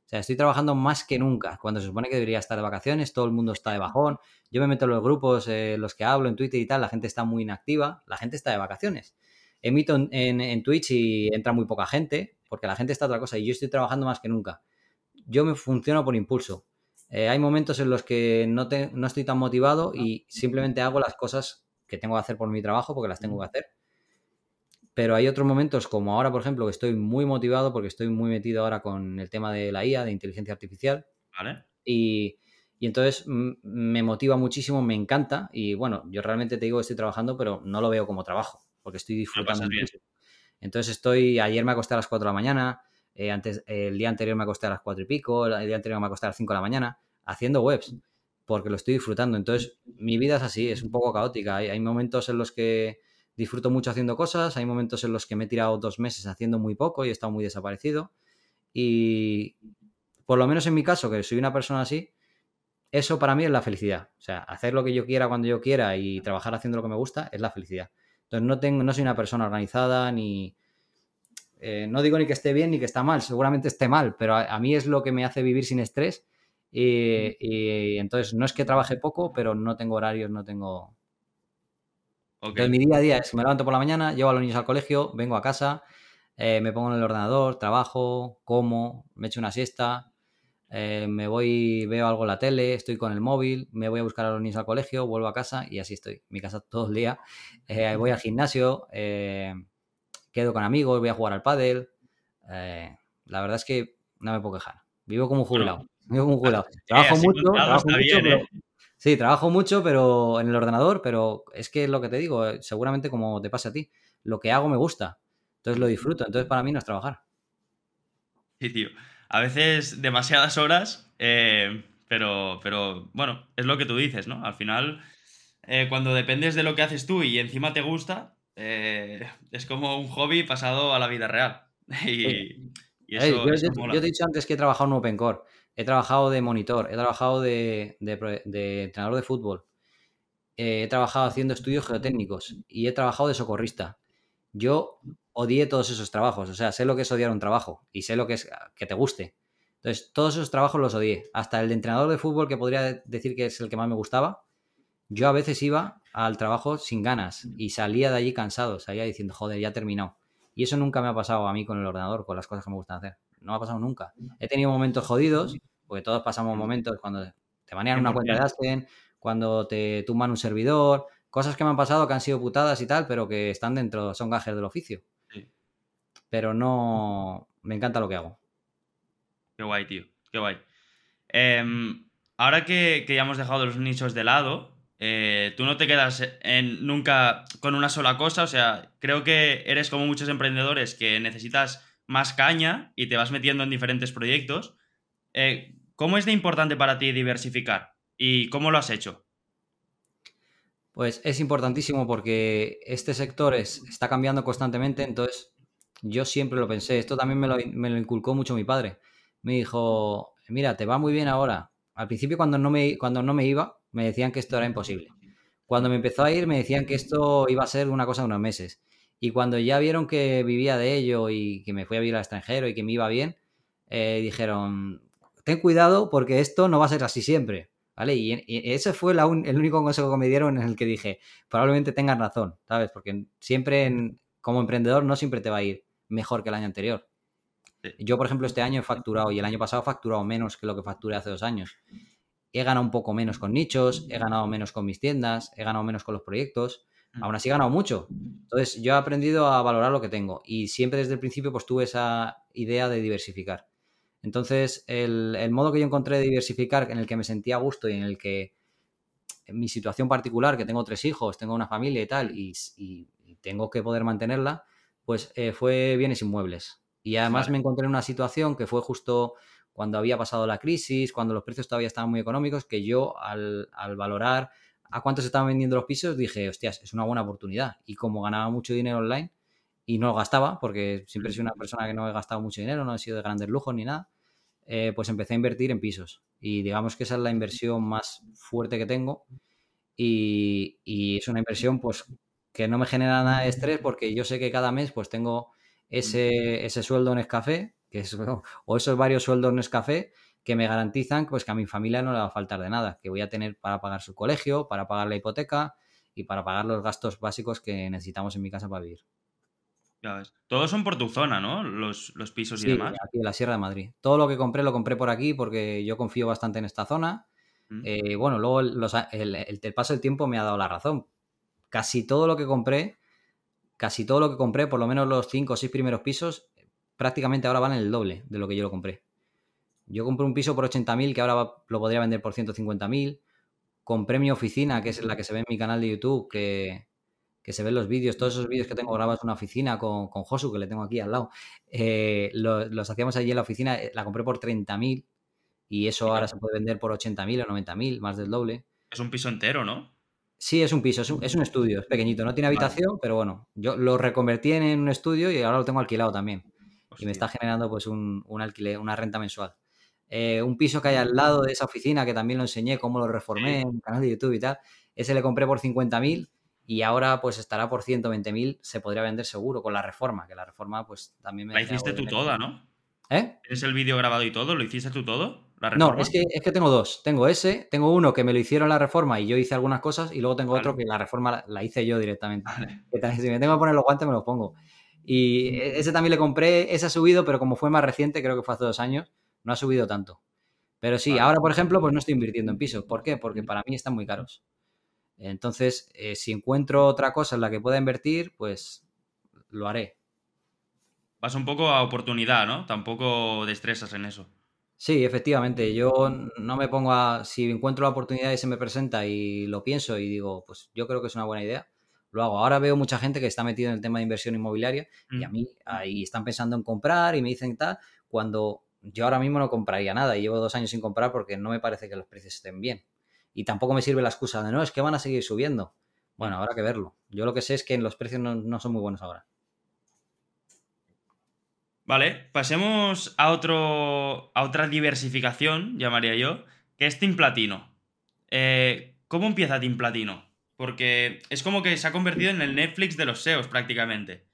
O sea, estoy trabajando más que nunca, cuando se supone que debería estar de vacaciones, todo el mundo está de bajón. Yo me meto en los grupos, eh, los que hablo en Twitter y tal, la gente está muy inactiva, la gente está de vacaciones. Emito en, Twitch y entra muy poca gente, porque la gente está otra cosa y yo estoy trabajando más que nunca. Yo me funciono por impulso. Eh, hay momentos en los que no, no estoy tan motivado y simplemente hago las cosas que tengo que hacer por mi trabajo porque las tengo que hacer pero hay otros momentos, como ahora, por ejemplo, que estoy muy motivado porque estoy muy metido ahora con el tema de la IA, de inteligencia artificial. Vale. Y, entonces me motiva muchísimo, me encanta. Y bueno, yo realmente te digo que estoy trabajando, pero no lo veo como trabajo. porque estoy disfrutando mucho. Entonces estoy, ayer me acosté a las 4 de la mañana, eh, antes, el día anterior me acosté a las 4 y pico, el día anterior me acosté a las 5 de la mañana, haciendo webs, porque lo estoy disfrutando. Entonces mi vida es así, es un poco caótica. Hay, hay momentos en los que disfruto mucho haciendo cosas, hay momentos en los que me he tirado dos meses haciendo muy poco y he estado muy desaparecido. Y por lo menos en mi caso, que soy una persona así, eso para mí es la felicidad. O sea, hacer lo que yo quiera cuando yo quiera y trabajar haciendo lo que me gusta es la felicidad. Entonces no, tengo, no soy una persona organizada ni... Eh, no digo ni que esté bien ni que está mal, seguramente esté mal, pero a, mí es lo que me hace vivir sin estrés y, entonces no es que trabaje poco, pero no tengo horarios, no tengo... Entonces mi día a día es, me levanto por la mañana, llevo a los niños al colegio, vengo a casa, eh, me pongo en el ordenador, trabajo, como, me echo una siesta, eh, me voy, veo algo en la tele, estoy con el móvil, me voy a buscar a los niños al colegio, vuelvo a casa y así estoy. Mi casa *laughs* todo el día. Eh, voy al gimnasio, eh, quedo con amigos, voy a jugar al pádel. la verdad es que no me puedo quejar. Vivo como un jubilado. Un jubilado. Trabajo mucho, trabajo mucho, pero, sí, trabajo mucho, pero en el ordenador, pero es que es lo que te digo, seguramente como te pasa a ti, lo que hago me gusta, entonces lo disfruto, entonces para mí no es trabajar. Sí, tío a veces demasiadas horas, eh, pero, pero bueno, es lo que tú dices, ¿no? Al final, eh, cuando dependes de lo que haces tú y encima te gusta, eh, es como un hobby pasado a la vida real. *laughs* y, eso, yo, te he dicho antes que he trabajado en OpenCore, he trabajado de monitor, he trabajado de, entrenador de fútbol, he trabajado haciendo estudios geotécnicos y he trabajado de socorrista. Yo odié todos esos trabajos. O sea, sé lo que es odiar un trabajo y sé lo que es que te guste. Entonces, todos esos trabajos los odié. Hasta el de entrenador de fútbol, que podría decir que es el que más me gustaba, yo a veces iba al trabajo sin ganas y salía de allí cansado, salía diciendo, joder, ya he terminado. Y eso nunca me ha pasado a mí con el ordenador, con las cosas que me gustan hacer. No me ha pasado nunca. He tenido momentos jodidos, porque todos pasamos momentos cuando te banean una cuenta de Aspen, cuando te tumban un servidor, cosas que me han pasado que han sido putadas y tal, pero que están dentro, son gajes del oficio pero no me encanta lo que hago. Qué guay, tío, qué guay. Em, ahora que, ya hemos dejado los nichos de lado, eh, tú no te quedas en, nunca con una sola cosa, o sea, creo que eres como muchos emprendedores que necesitas más caña y te vas metiendo en diferentes proyectos. Eh, ¿Cómo es de importante para ti diversificar y cómo lo has hecho? Pues es importantísimo porque este sector está cambiando constantemente, entonces yo siempre lo pensé. Esto también me lo, inculcó mucho mi padre. Me dijo, mira, te va muy bien ahora. Al principio cuando no, me, cuando no me iba, me decían que esto era imposible. Cuando me empezó a ir, me decían que esto iba a ser una cosa de unos meses. Y cuando ya vieron que vivía de ello y que me fui a vivir al extranjero y que me iba bien, eh, dijeron, ten cuidado porque esto no va a ser así siempre. ¿Vale? Y, ese fue el único consejo que me dieron en el que dije, probablemente tengas razón, ¿sabes? Porque siempre, como emprendedor, no siempre te va a ir mejor que el año anterior. Yo, por ejemplo, este año he facturado y el año pasado he facturado menos que lo que facturé hace dos años. He ganado un poco menos con nichos, he ganado menos con mis tiendas, he ganado menos con los proyectos. Mm. Aún así he ganado mucho. Entonces, yo he aprendido a valorar lo que tengo y siempre desde el principio pues tuve esa idea de diversificar. Entonces, el, modo que yo encontré de diversificar, en el que me sentía a gusto y en el que en mi situación particular, que tengo tres hijos, tengo una familia y tal, y tengo que poder mantenerla, pues eh, fue bienes inmuebles. Y además me encontré en una situación que fue justo cuando había pasado la crisis, cuando los precios todavía estaban muy económicos, que yo al, valorar a cuánto se estaban vendiendo los pisos dije, hostias, es una buena oportunidad. Y como ganaba mucho dinero online y no lo gastaba, porque siempre he sido una persona que no he gastado mucho dinero, no he sido de grandes lujos ni nada, eh, pues empecé a invertir en pisos. Y digamos que esa es la inversión más fuerte que tengo. Y, y es una inversión pues que no me genera nada de estrés porque yo sé que cada mes pues tengo ese, ese sueldo en Escafé, que es, *laughs* o esos varios sueldos en Escafé que me garantizan pues que a mi familia no le va a faltar de nada, que voy a tener para pagar su colegio, para pagar la hipoteca y para pagar los gastos básicos que necesitamos en mi casa para vivir. Ya ves. Todos son por tu zona, ¿no? Los, pisos y demás. Aquí en la Sierra de Madrid. Todo lo que compré lo compré por aquí porque yo confío bastante en esta zona. Mm. Eh, bueno, luego el, el, paso del tiempo me ha dado la razón, casi todo lo que compré, casi todo lo que compré, por lo menos los cinco o seis primeros pisos, prácticamente ahora van el doble de lo que yo lo compré. Yo compré un piso por 80.000 que ahora lo podría vender por 150.000. Compré mi oficina, que es la que se ve en mi canal de YouTube, que que se ven los vídeos, todos esos vídeos que tengo grabados en una oficina con, con Josu, que le tengo aquí al lado, eh, lo- los hacíamos allí en la oficina, eh, la compré por 30.000 y eso ahora se puede vender por 80.000 o 90.000, más del doble. Es un piso entero, ¿no? Sí, es un piso, es un, es un estudio, es pequeñito, no tiene Vale. habitación, pero bueno, yo lo reconvertí en un estudio y ahora lo tengo alquilado también. Y me está generando pues un, un alquiler, una renta mensual. Eh, un piso que hay al lado de esa oficina, que también lo enseñé, cómo lo reformé en el canal de YouTube y tal, ese le compré por 50.000 y ahora pues estará por 120.000, se podría vender seguro con la reforma, que la reforma pues también me... La hiciste tú toda, ¿no? ¿Eh? ¿Tienes el vídeo grabado y todo? ¿Lo hiciste tú todo? ¿La No, es que, es que tengo dos. Tengo ese, tengo uno que me lo hicieron la reforma y yo hice algunas cosas, y luego tengo otro que la reforma la, la hice yo directamente. Vale. Que también, si me tengo que poner los guantes, me los pongo. Y e- ese también le compré, ese ha subido, pero como fue más reciente, creo que fue hace dos años, no ha subido tanto. Pero sí, Vale. ahora, por ejemplo, pues no estoy invirtiendo en pisos. ¿Por qué? Porque para mí están muy caros. Entonces, eh, si encuentro otra cosa en la que pueda invertir, pues lo haré. Vas un poco a oportunidad, ¿no? Tampoco destresas en eso. Sí, efectivamente. Yo no me pongo a. Si encuentro la oportunidad y se me presenta y lo pienso y digo, pues yo creo que es una buena idea, lo hago. Ahora veo mucha gente que está metida en el tema de inversión inmobiliaria y a Mm. mí ahí están pensando en comprar y me dicen tal, cuando yo ahora mismo no compraría nada y llevo dos años sin comprar porque no me parece que los precios estén bien. Y tampoco me sirve la excusa de no, es que van a seguir subiendo. Bueno, habrá que verlo. Yo lo que sé es que los precios no, no son muy buenos ahora. Vale, pasemos a, otro, a otra diversificación, llamaría yo, que es Team Platino. Eh, ¿Cómo empieza Team Platino? Porque es como que se ha convertido en el Netflix de los SEOs prácticamente.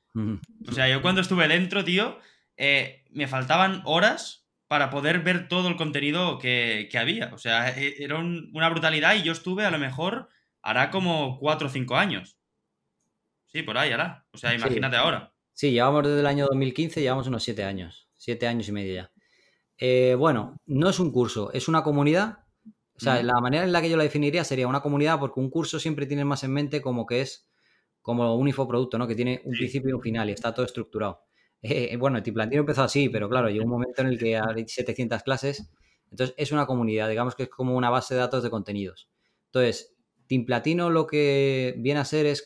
O sea, yo cuando estuve dentro, tío, eh, me faltaban horas para poder ver todo el contenido que, que había. O sea, e- era un- una brutalidad y yo estuve a lo mejor, hará como 4 o 5 años. Sí, por ahí hará. O sea, Sí. imagínate ahora. Sí, llevamos desde el año 2015, llevamos unos siete años, siete años y medio ya. Eh, bueno, no es un curso, es una comunidad. O sea, Mm. la manera en la que yo la definiría sería una comunidad porque un curso siempre tiene más en mente como que es como un infoproducto, ¿no? Que tiene un Sí. principio y un final y está todo estructurado. Eh, bueno, el Tiplatino empezó así, pero claro, llegó un momento en el que hay 700 clases. Entonces, es una comunidad, digamos que es como una base de datos de contenidos. Entonces, Team Platino lo que viene a ser es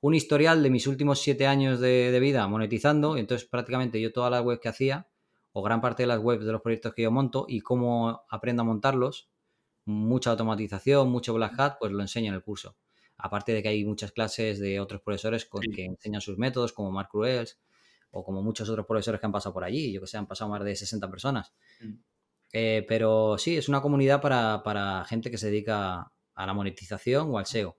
un historial de mis últimos siete años de, de vida monetizando. Entonces, prácticamente yo todas las webs que hacía, o gran parte de las webs de los proyectos que yo monto y cómo aprendo a montarlos, mucha automatización, mucho Black Hat, pues lo enseño en el curso. Aparte de que hay muchas clases de otros profesores con, Sí. que enseñan sus métodos, como Mark Cruels, o como muchos otros profesores que han pasado por allí, yo que sé, han pasado más de 60 personas. Mm. Eh, pero sí, es una comunidad para, para gente que se dedica a la monetización o al SEO.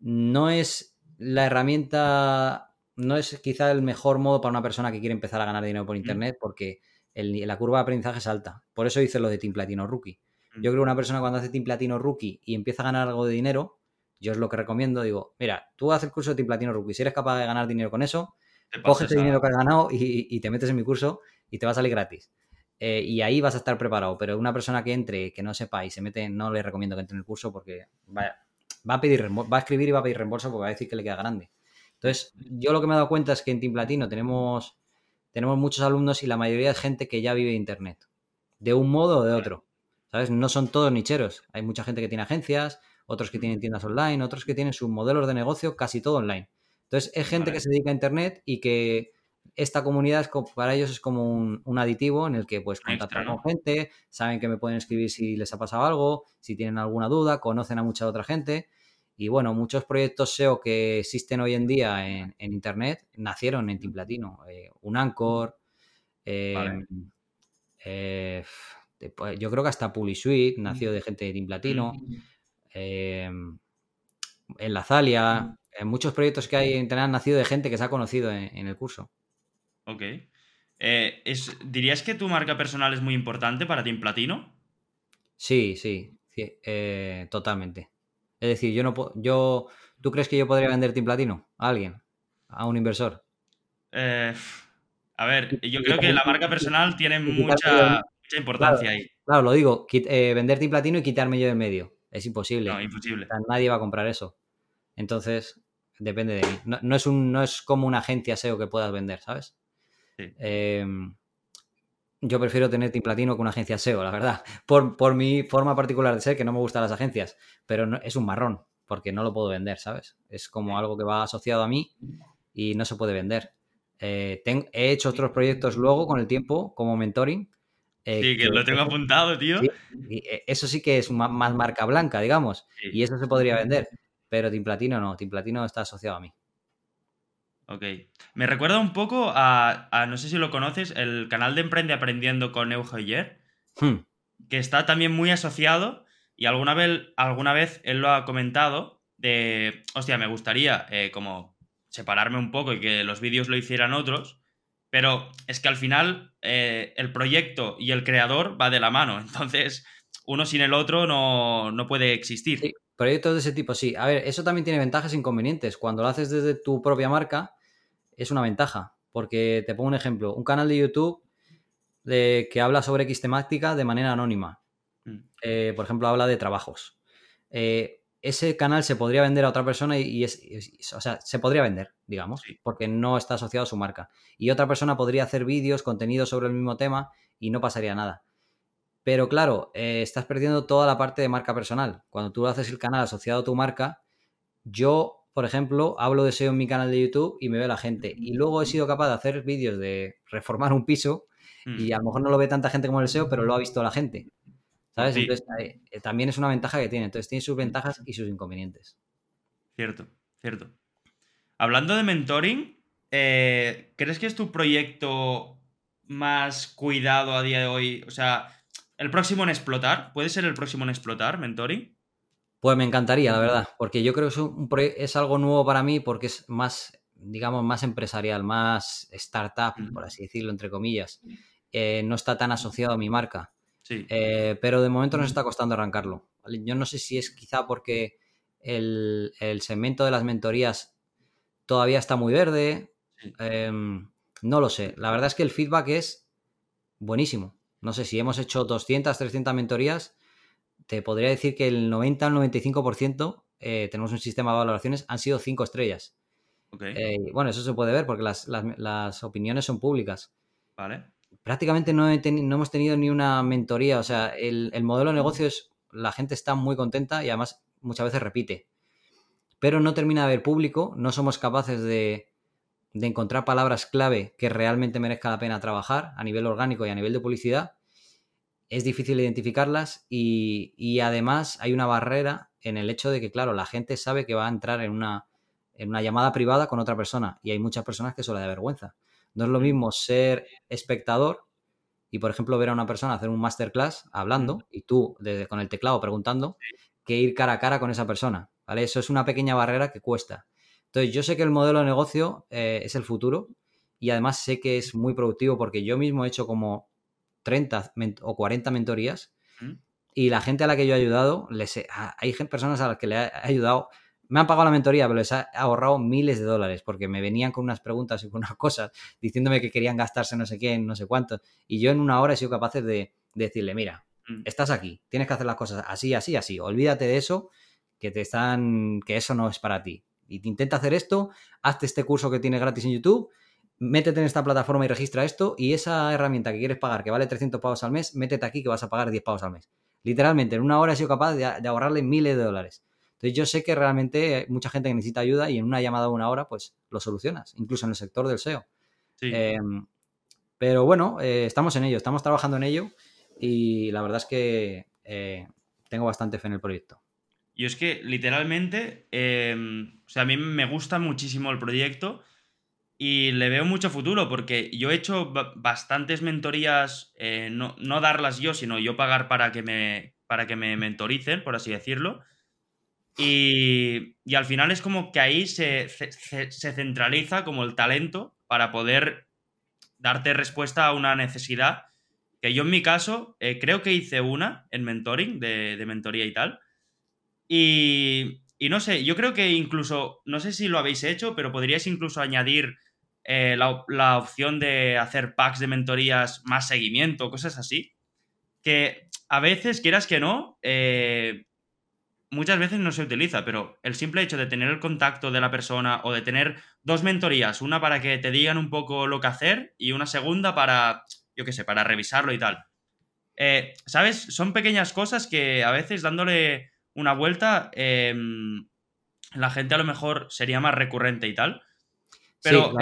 No es la herramienta, no es quizá el mejor modo para una persona que quiere empezar a ganar dinero por internet porque el- la curva de aprendizaje es alta. Por eso hice lo de Team Platino Rookie. Mm. Yo creo que una persona cuando hace Team Platino Rookie y empieza a ganar algo de dinero, yo es lo que recomiendo, digo, mira, tú haces el curso de Team Platino Rookie, si eres capaz de ganar dinero con eso, Te coge pasas ese a- dinero que has ganado y, y te metes en mi curso y te va a salir gratis. Eh, y ahí vas a estar preparado. Pero una persona que entre, que no sepa y se mete, no le recomiendo que entre en el curso porque va, va a pedir reembolso, va a escribir y va a pedir reembolso porque va a decir que le queda grande. Entonces, yo lo que me he dado cuenta es que en Team Platino tenemos, tenemos muchos alumnos y la mayoría es gente que ya vive de Internet, de un modo o de otro. ¿Sabes? No son todos nicheros. Hay mucha gente que tiene agencias, otros que tienen tiendas online, otros que tienen sus modelos de negocio casi todo online. Entonces, es gente Vale. que se dedica a Internet y que esta comunidad es para ellos es como un, un aditivo en el que pues contactan con gente, saben que me pueden escribir si les ha pasado algo, si tienen alguna duda, conocen a mucha otra gente. Y bueno, muchos proyectos SEO que existen hoy en día en, en Internet nacieron en Team Platino. Eh, un Anchor, eh, Vale. eh, después- yo creo que hasta PuliSuite nació de gente de Team Platino. Eh, en la Zalia, en muchos proyectos que hay en han nacido de gente que se ha conocido en, en el curso. Ok. Eh, es, ¿Dirías que tu marca personal es muy importante para Team Platino? Sí, sí, sí, eh, totalmente. Es decir, yo no puedo, yo, ¿tú crees que yo podría vender Team Platino a alguien, a un inversor? Eh, a ver, yo creo que la marca personal tiene mucha, mucha importancia ahí. Claro, lo digo, vender Team Platino y quitarme yo del medio. Es imposible. No, imposible. O sea, nadie va a comprar eso. Entonces, depende de mí. No, no es un, no es como una agencia SEO que puedas vender, ¿sabes? Sí. Eh, yo prefiero tener Team Platino que una agencia SEO, la verdad. Por, por mi forma particular de ser, que no me gustan las agencias, pero no- es un marrón. porque no lo puedo vender, ¿sabes? Es como algo que va asociado a mí y no se puede vender. Eh, he hecho otros proyectos luego con el tiempo como mentoring. Eh, sí, que, lo tengo apuntado, tío. Eh, eso sí que es más, marca blanca, digamos. Y eso se podría vender. Pero Team Platino no, Team Platino está asociado a mí. Ok. Me recuerda un poco a, no sé si lo conoces, el canal de Emprende Aprendiendo con Eugenio hmm. que está también muy asociado y alguna vez, alguna vez él lo ha comentado de, hostia, me gustaría como separarme un poco y que los vídeos lo hicieran otros, pero es que al final eh, el proyecto y el creador va de la mano, *laughs* entonces uno sin el otro no, puede existir. Sí, proyectos de ese tipo, sí. A ver, eso también tiene ventajas e inconvenientes. Cuando lo haces desde tu propia marca, es una ventaja, porque te pongo un ejemplo, un canal de YouTube de, que habla sobre X temática de manera anónima. Mm. Eh, por ejemplo, habla de trabajos. Eh, ese canal se podría vender a otra persona y, es, o sea, se podría vender, digamos, porque no está asociado a su marca. Y otra persona podría hacer vídeos, contenido sobre el mismo tema y no pasaría nada. Pero claro, eh, estás perdiendo toda la parte de marca personal. Cuando tú haces el canal asociado a tu marca, yo, por ejemplo, hablo de SEO en mi canal de YouTube y me ve la gente. Y luego he sido capaz de hacer vídeos de reformar un piso y a lo mejor no lo ve tanta gente como el SEO, pero lo ha visto la gente. ¿Sabes? Entonces, eh, también es una ventaja que tiene. Entonces, tiene sus ventajas y sus inconvenientes. Cierto, cierto. Hablando de mentoring, eh, ¿crees que es tu proyecto más cuidado a día de hoy? O sea, el próximo en explotar. ¿Puede ser el próximo en explotar, mentoring? Pues me encantaría, la verdad, porque yo creo que es, es algo nuevo para mí porque es más, digamos, más empresarial, más startup, por así decirlo, entre comillas. Eh, no está tan asociado a mi marca. Eh, pero de momento nos está costando arrancarlo. Yo no sé si es quizá porque el, segmento de las mentorías todavía está muy verde. Em, no lo sé. La verdad es que el feedback es buenísimo. No sé si hemos hecho 200, 300 mentorías. Te podría decir que el 90 al 95% eh, tenemos un sistema de valoraciones, han sido 5 estrellas. Eh, bueno, eso se puede ver porque las, las opiniones son públicas. Vale prácticamente no, hemos tenido ni una mentoría. O sea, el, modelo de negocio es, la gente está muy contenta y además muchas veces repite. Pero no termina de haber público, no somos capaces de, encontrar palabras clave que realmente merezca la pena trabajar a nivel orgánico y a nivel de publicidad. Es difícil identificarlas y, y, además hay una barrera en el hecho de que, claro, la gente sabe que va a entrar en una, en una llamada privada con otra persona y hay muchas personas que eso le da vergüenza. No es lo mismo ser espectador y, por ejemplo, ver a una persona hacer un masterclass hablando y tú desde, con el teclado preguntando que ir cara a cara con esa persona. ¿vale? Eso es una pequeña barrera que cuesta. Entonces, yo sé que el modelo de negocio eh, es el futuro y además sé que es muy productivo porque yo mismo he hecho como 30 o 40 mentorías y la gente a la que yo he ayudado, les hay personas a las que le he ayudado me han pagado la mentoría, pero les ha ahorrado miles de dólares porque me venían con unas preguntas y con unas *laughs* cosas diciéndome que querían gastarse no sé qué, no sé cuánto. Y yo en una hora he sido capaz de, decirle, mira, mm. estás aquí, tienes que hacer las cosas así, así, así. Olvídate de eso, que te están, que eso no es para ti. Y intenta hacer esto, hazte este curso que tienes gratis en YouTube, métete en esta plataforma y registra esto y esa herramienta que quieres pagar, que vale 300 pavos al mes, métete aquí que vas a pagar 10 pavos al mes. Literalmente, en una hora he sido capaz de ahorrarle miles de dólares. Entonces yo sé que realmente hay mucha gente que necesita ayuda y en una llamada de una hora pues lo solucionas, incluso en el sector del SEO. Em, pero bueno, eh, estamos en ello, estamos trabajando en ello y la verdad es que eh, tengo bastante fe en el proyecto. Y es que literalmente, em, o sea, a mí me gusta muchísimo el proyecto y le veo mucho futuro porque yo he hecho bastantes mentorías, eh, no, no, darlas yo, sino yo pagar para que me, para que me mentoricen, por así decirlo. Y, al final es como que ahí se, centraliza como el talento para poder darte respuesta a una necesidad que yo en mi caso eh, creo que hice una en mentoring, de, mentoría y tal. Y, no sé, yo creo que incluso, no sé si lo habéis hecho, pero podríais incluso añadir eh, la, opción de hacer packs de mentorías más seguimiento, cosas así. Que a veces, quieras que no, eh, muchas veces no se utiliza, pero el simple hecho de tener el contacto de la persona o de tener dos mentorías, una para que te digan un poco lo que hacer y una segunda para, yo qué sé, para revisarlo y tal. Eh, ¿Sabes? Son pequeñas cosas que a veces dándole una vuelta em, la gente a lo mejor sería más recurrente y tal. Pero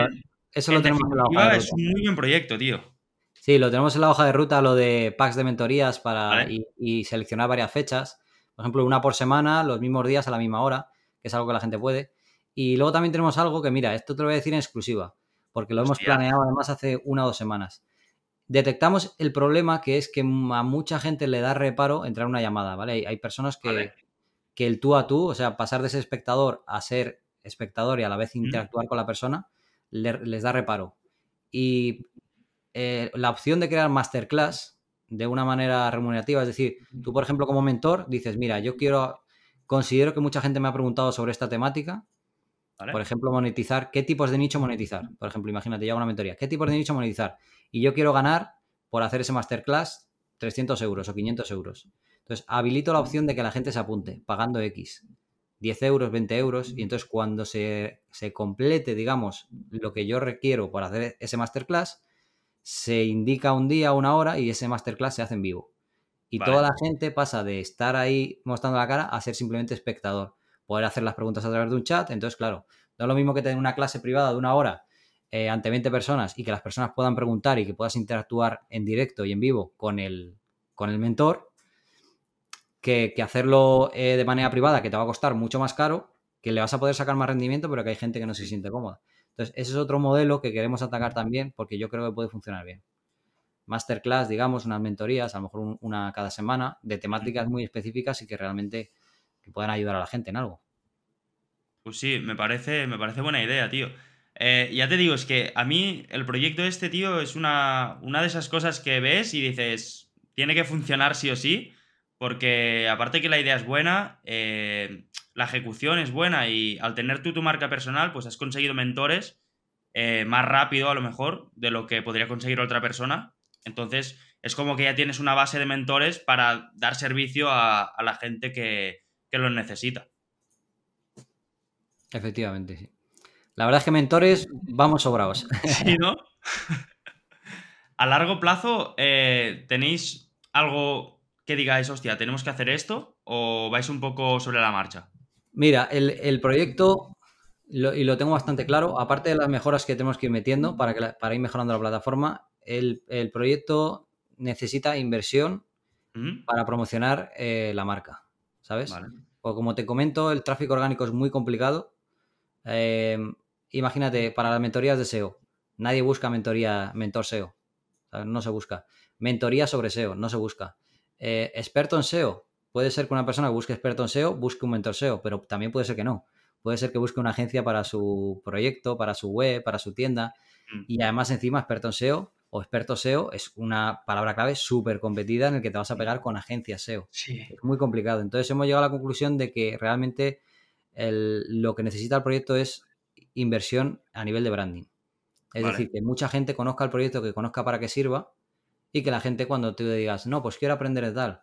eso lo tenemos en la hoja de ruta. Es un muy buen proyecto, tío. Sí, lo tenemos en la hoja de ruta, lo de packs de mentorías para y, seleccionar varias fechas. Por ejemplo, una por semana, los mismos días a la misma hora, que es algo que la gente puede. Y luego también tenemos algo que, mira, esto te lo voy a decir en exclusiva, porque lo hemos planeado además hace una o dos semanas. Detectamos el problema que es que a mucha gente le da reparo entrar a una llamada, ¿vale? Hay, personas que, que el tú a tú, o sea, pasar de ser espectador a ser espectador y a la vez interactuar con la persona, les da reparo. Y eh, la opción de crear masterclass de una manera remunerativa, es decir, tú, por ejemplo, como mentor, dices, mira, yo quiero, considero que mucha gente me ha preguntado sobre esta temática. Por ejemplo, monetizar, ¿qué tipos de nicho monetizar? Por ejemplo, imagínate, yo hago una mentoría, ¿qué tipos de nicho monetizar? Y yo quiero ganar por hacer ese masterclass 300 euros o 500 euros. Entonces, habilito la opción de que la gente se apunte pagando X. 10 euros, 20 euros, y entonces cuando se, complete, digamos, lo que yo requiero para hacer ese masterclass, se indica un día, una hora, y ese masterclass se hace en vivo. Y toda la gente pasa de estar ahí mostrando la cara a ser simplemente espectador. Poder hacer las preguntas a través de un chat. Entonces, claro, no es lo mismo que tener una clase privada de una hora eh, ante 20 personas y que las personas puedan preguntar y que puedas interactuar en directo y en vivo con el, con el mentor, que, hacerlo eh, de manera privada, que te va a costar mucho más caro, que le vas a poder sacar más rendimiento, pero que hay gente que no se siente cómoda. Entonces, ese es otro modelo que queremos atacar también, porque yo creo que puede funcionar bien. Masterclass, digamos, unas mentorías, a lo mejor una cada semana, de temáticas muy específicas y que realmente puedan ayudar a la gente en algo. Pues sí, me parece, me parece buena idea, tío. Eh, ya te digo, es que a mí el proyecto este, tío, es una, una de esas cosas que ves y dices, tiene que funcionar sí o sí, porque aparte que la idea es buena, eh, la ejecución es buena y al tener tú tu marca personal, pues has conseguido mentores eh, más rápido a lo mejor de lo que podría conseguir otra persona. Entonces es como que ya tienes una base de mentores para dar servicio a, la gente que, que lo necesita. Efectivamente, sí. La verdad es que mentores vamos sobrados. *laughs* Sí, ¿no? *laughs* a largo plazo, eh, ¿tenéis algo que digáis, hostia, tenemos que hacer esto o vais un poco sobre la marcha? Mira, el, proyecto, y lo tengo bastante claro, aparte de las mejoras que tenemos que ir metiendo para, que para ir mejorando la plataforma, el, proyecto necesita inversión para promocionar eh, la marca, ¿sabes? O como te comento, el tráfico orgánico es muy complicado. Eh, imagínate, para las mentorías de SEO, nadie busca mentoría, mentor SEO, no se busca. Mentoría sobre SEO, no se busca. Eh, experto en SEO. Puede ser que una persona que busque experto en SEO busque un mentor SEO, pero también puede ser que no. Puede ser que busque una agencia para su proyecto, para su web, para su tienda. Mm. Y además, encima, experto en SEO o experto SEO es una palabra clave súper competida en el que te vas a pegar con agencias SEO. Es muy complicado. Entonces, hemos llegado a la conclusión de que realmente lo que necesita el proyecto es inversión a nivel de branding. Es decir, que mucha gente conozca el proyecto, que conozca para qué sirva y que la gente cuando te digas, no, pues quiero aprender de tal,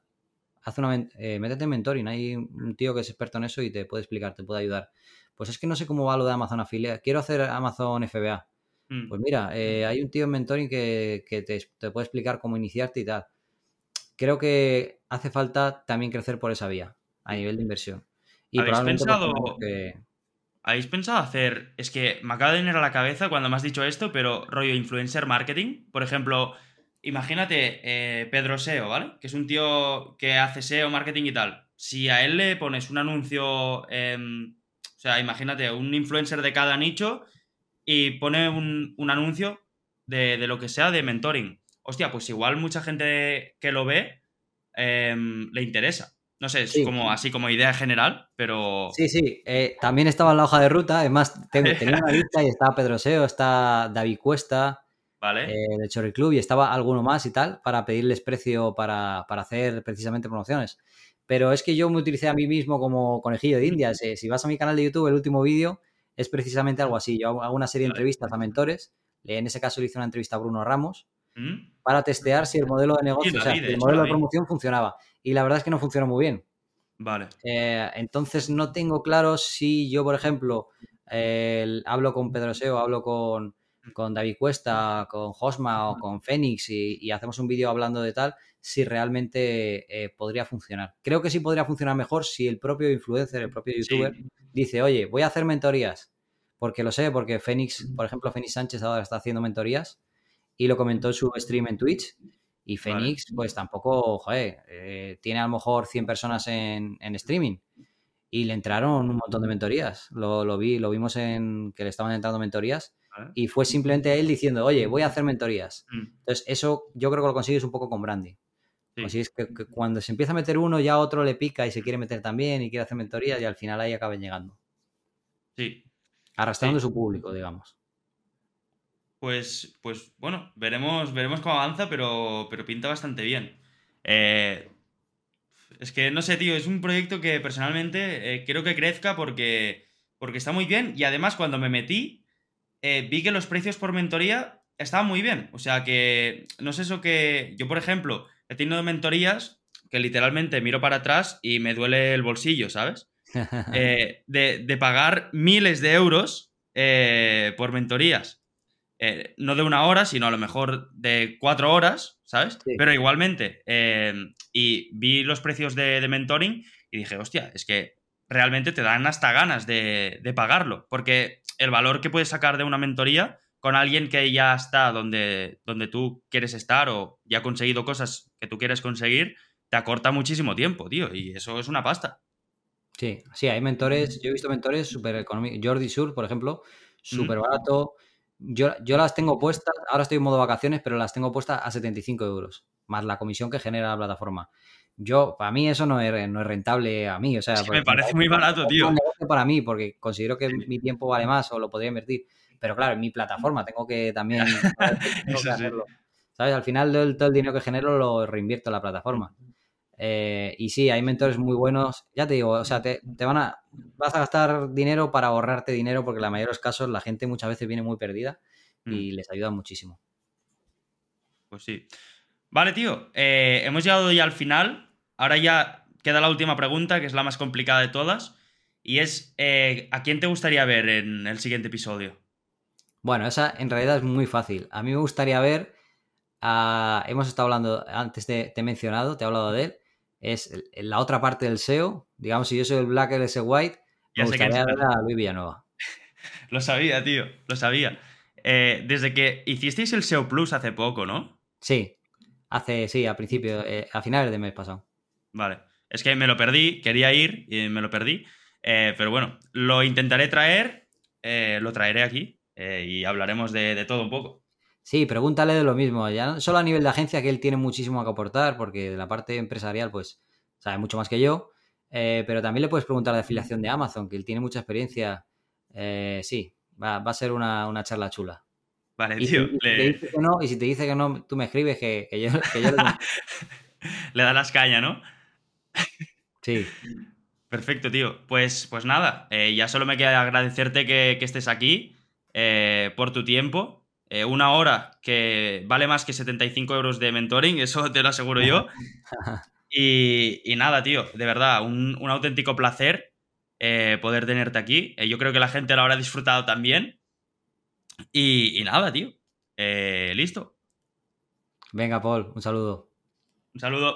haz una, eh, métete en mentoring, hay un tío que es experto en eso y te puede explicar, te puede ayudar. Pues es que no sé cómo va lo de Amazon Affiliate, quiero hacer Amazon FBA. Mm. Pues mira, eh, hay un tío en mentoring que, te, puede explicar cómo iniciarte y tal. Creo que hace falta también crecer por esa vía, a nivel de inversión. Y ¿Habéis pensado, ¿Habéis pensado hacer, es que me acaba de venir a la cabeza cuando me has dicho esto, pero rollo influencer marketing? Por ejemplo, imagínate eh, Pedro SEO, ¿vale? Que es un tío que hace SEO, marketing y tal. Si a él le pones un anuncio, o sea, imagínate un influencer de cada nicho y pone un, anuncio de, lo que sea de mentoring. Hostia, pues igual mucha gente que lo ve em, le interesa. No sé, es como así como idea general, pero. Sí, sí. Eh, también estaba en la hoja de ruta. Además, tengo, tenía una *laughs* lista y estaba Pedro SEO, está David Cuesta, ¿Vale? Eh, de Chorri Club y estaba alguno más y tal para pedirles precio para, hacer precisamente promociones. Pero es que yo me utilicé a mí mismo como conejillo de India. Si, vas a mi canal de YouTube, el último vídeo es precisamente algo así. Yo hago una serie de entrevistas a mentores. En ese caso le hice una entrevista a Bruno Ramos ¿Mm? para testear si el modelo de negocio, o sea, el modelo de promoción funcionaba. Y la verdad es que no funcionó muy bien. Vale. Eh, entonces no tengo claro si yo, por ejemplo, hablo con Pedro Seo, hablo con, con David Cuesta, con Hosma o con Fénix y, hacemos un vídeo hablando de tal, si realmente eh, podría funcionar. Creo que sí podría funcionar mejor si el propio influencer, el propio youtuber, dice, oye, voy a hacer mentorías, porque lo sé, porque Fénix, por ejemplo, Fénix Sánchez ahora está haciendo mentorías y lo comentó en su stream en Twitch. Y Fénix, pues tampoco, joder, eh, tiene a lo mejor 100 personas en, en, streaming. Y le entraron un montón de mentorías. Lo, lo, vi, lo vimos en que le estaban entrando mentorías. Y fue simplemente él diciendo, oye, voy a hacer mentorías. Mm. Entonces, eso yo creo que lo consigues un poco con Brandy. Consigues que, que, cuando se empieza a meter uno, ya otro le pica y se quiere meter también y quiere hacer mentorías y al final ahí acaben llegando. Sí. Arrastrando su público, digamos. Pues, pues bueno, veremos, veremos cómo avanza, pero, pero pinta bastante bien. Eh, es que no sé, tío, es un proyecto que personalmente eh, quiero que crezca porque, porque está muy bien y además cuando me metí eh, vi que los precios por mentoría estaban muy bien. O sea que no es eso que yo, por ejemplo, he tenido mentorías que literalmente miro para atrás y me duele el bolsillo, ¿sabes? *laughs* de, de, pagar miles de euros por mentorías. Eh, no de una hora, sino a lo mejor de cuatro horas, ¿sabes? Pero igualmente, eh, y vi los precios de, mentoring y dije, hostia, es que realmente te dan hasta ganas de, pagarlo, porque el valor que puedes sacar de una mentoría con alguien que ya está donde, donde tú quieres estar o ya ha conseguido cosas que tú quieres conseguir, te acorta muchísimo tiempo, tío, y eso es una pasta. Sí, sí, hay mentores, yo he visto mentores súper económicos. Jordi Sur, por ejemplo, súper barato. Yo, las tengo puestas, ahora estoy en modo vacaciones, pero las tengo puestas a 75 euros, más la comisión que genera la plataforma. Yo, para mí eso no es, no es rentable a mí, o sea... me parece muy barato, tío. para mí, porque considero que mi tiempo vale más o lo podría invertir. Pero claro, en mi plataforma tengo que también... *laughs* ¿Sabes? Al final todo el dinero que genero lo reinvierto en la plataforma. Eh, y sí, hay mentores muy buenos. Ya te digo, o sea, te, van a. Vas a gastar dinero para ahorrarte dinero, porque en la mayoría de los casos la gente muchas veces viene muy perdida y mm. les ayuda muchísimo. Pues sí. Vale, tío. Eh, hemos llegado ya al final. Ahora ya queda la última pregunta, que es la más complicada de todas. Y es: eh, ¿a quién te gustaría ver en el siguiente episodio? Bueno, esa en realidad es muy fácil. A mí me gustaría ver. hemos estado hablando, antes de, te he mencionado, te he hablado de él es la otra parte del SEO. Digamos, si yo soy el Black, él es el White, me gustaría ver a Luis Villanueva. *laughs* lo sabía, tío, lo sabía. Eh, desde que hicisteis el SEO Plus hace poco, ¿no? Sí, hace, sí, a principio, eh, a finales del mes pasado. Vale, es que me lo perdí, quería ir y me lo perdí. Eh, pero bueno, lo intentaré traer, lo traeré aquí y hablaremos de todo un poco. Sí, pregúntale de lo mismo. Ya no solo a nivel de agencia, que él tiene muchísimo que aportar, porque de la parte empresarial, pues, sabe mucho más que yo. Eh, pero también le puedes preguntar de afiliación de Amazon, que él tiene mucha experiencia. Eh, sí, va, a ser una, charla chula. Vale, tío. Y, si te dice que no, tú me escribes que, yo, le... *laughs* da las cañas, ¿no? Sí. Perfecto, tío. Pues, pues nada, eh, ya solo me queda agradecerte que, que estés aquí por tu tiempo eh, una hora que vale más que 75 euros de mentoring, *laughs* eso te lo aseguro yo. *laughs* Y, nada, tío, de verdad, un, auténtico placer eh, poder tenerte aquí. Eh, yo creo que la gente lo habrá disfrutado también. Y, y nada, tío, listo. Venga, Paul, un saludo. Un saludo.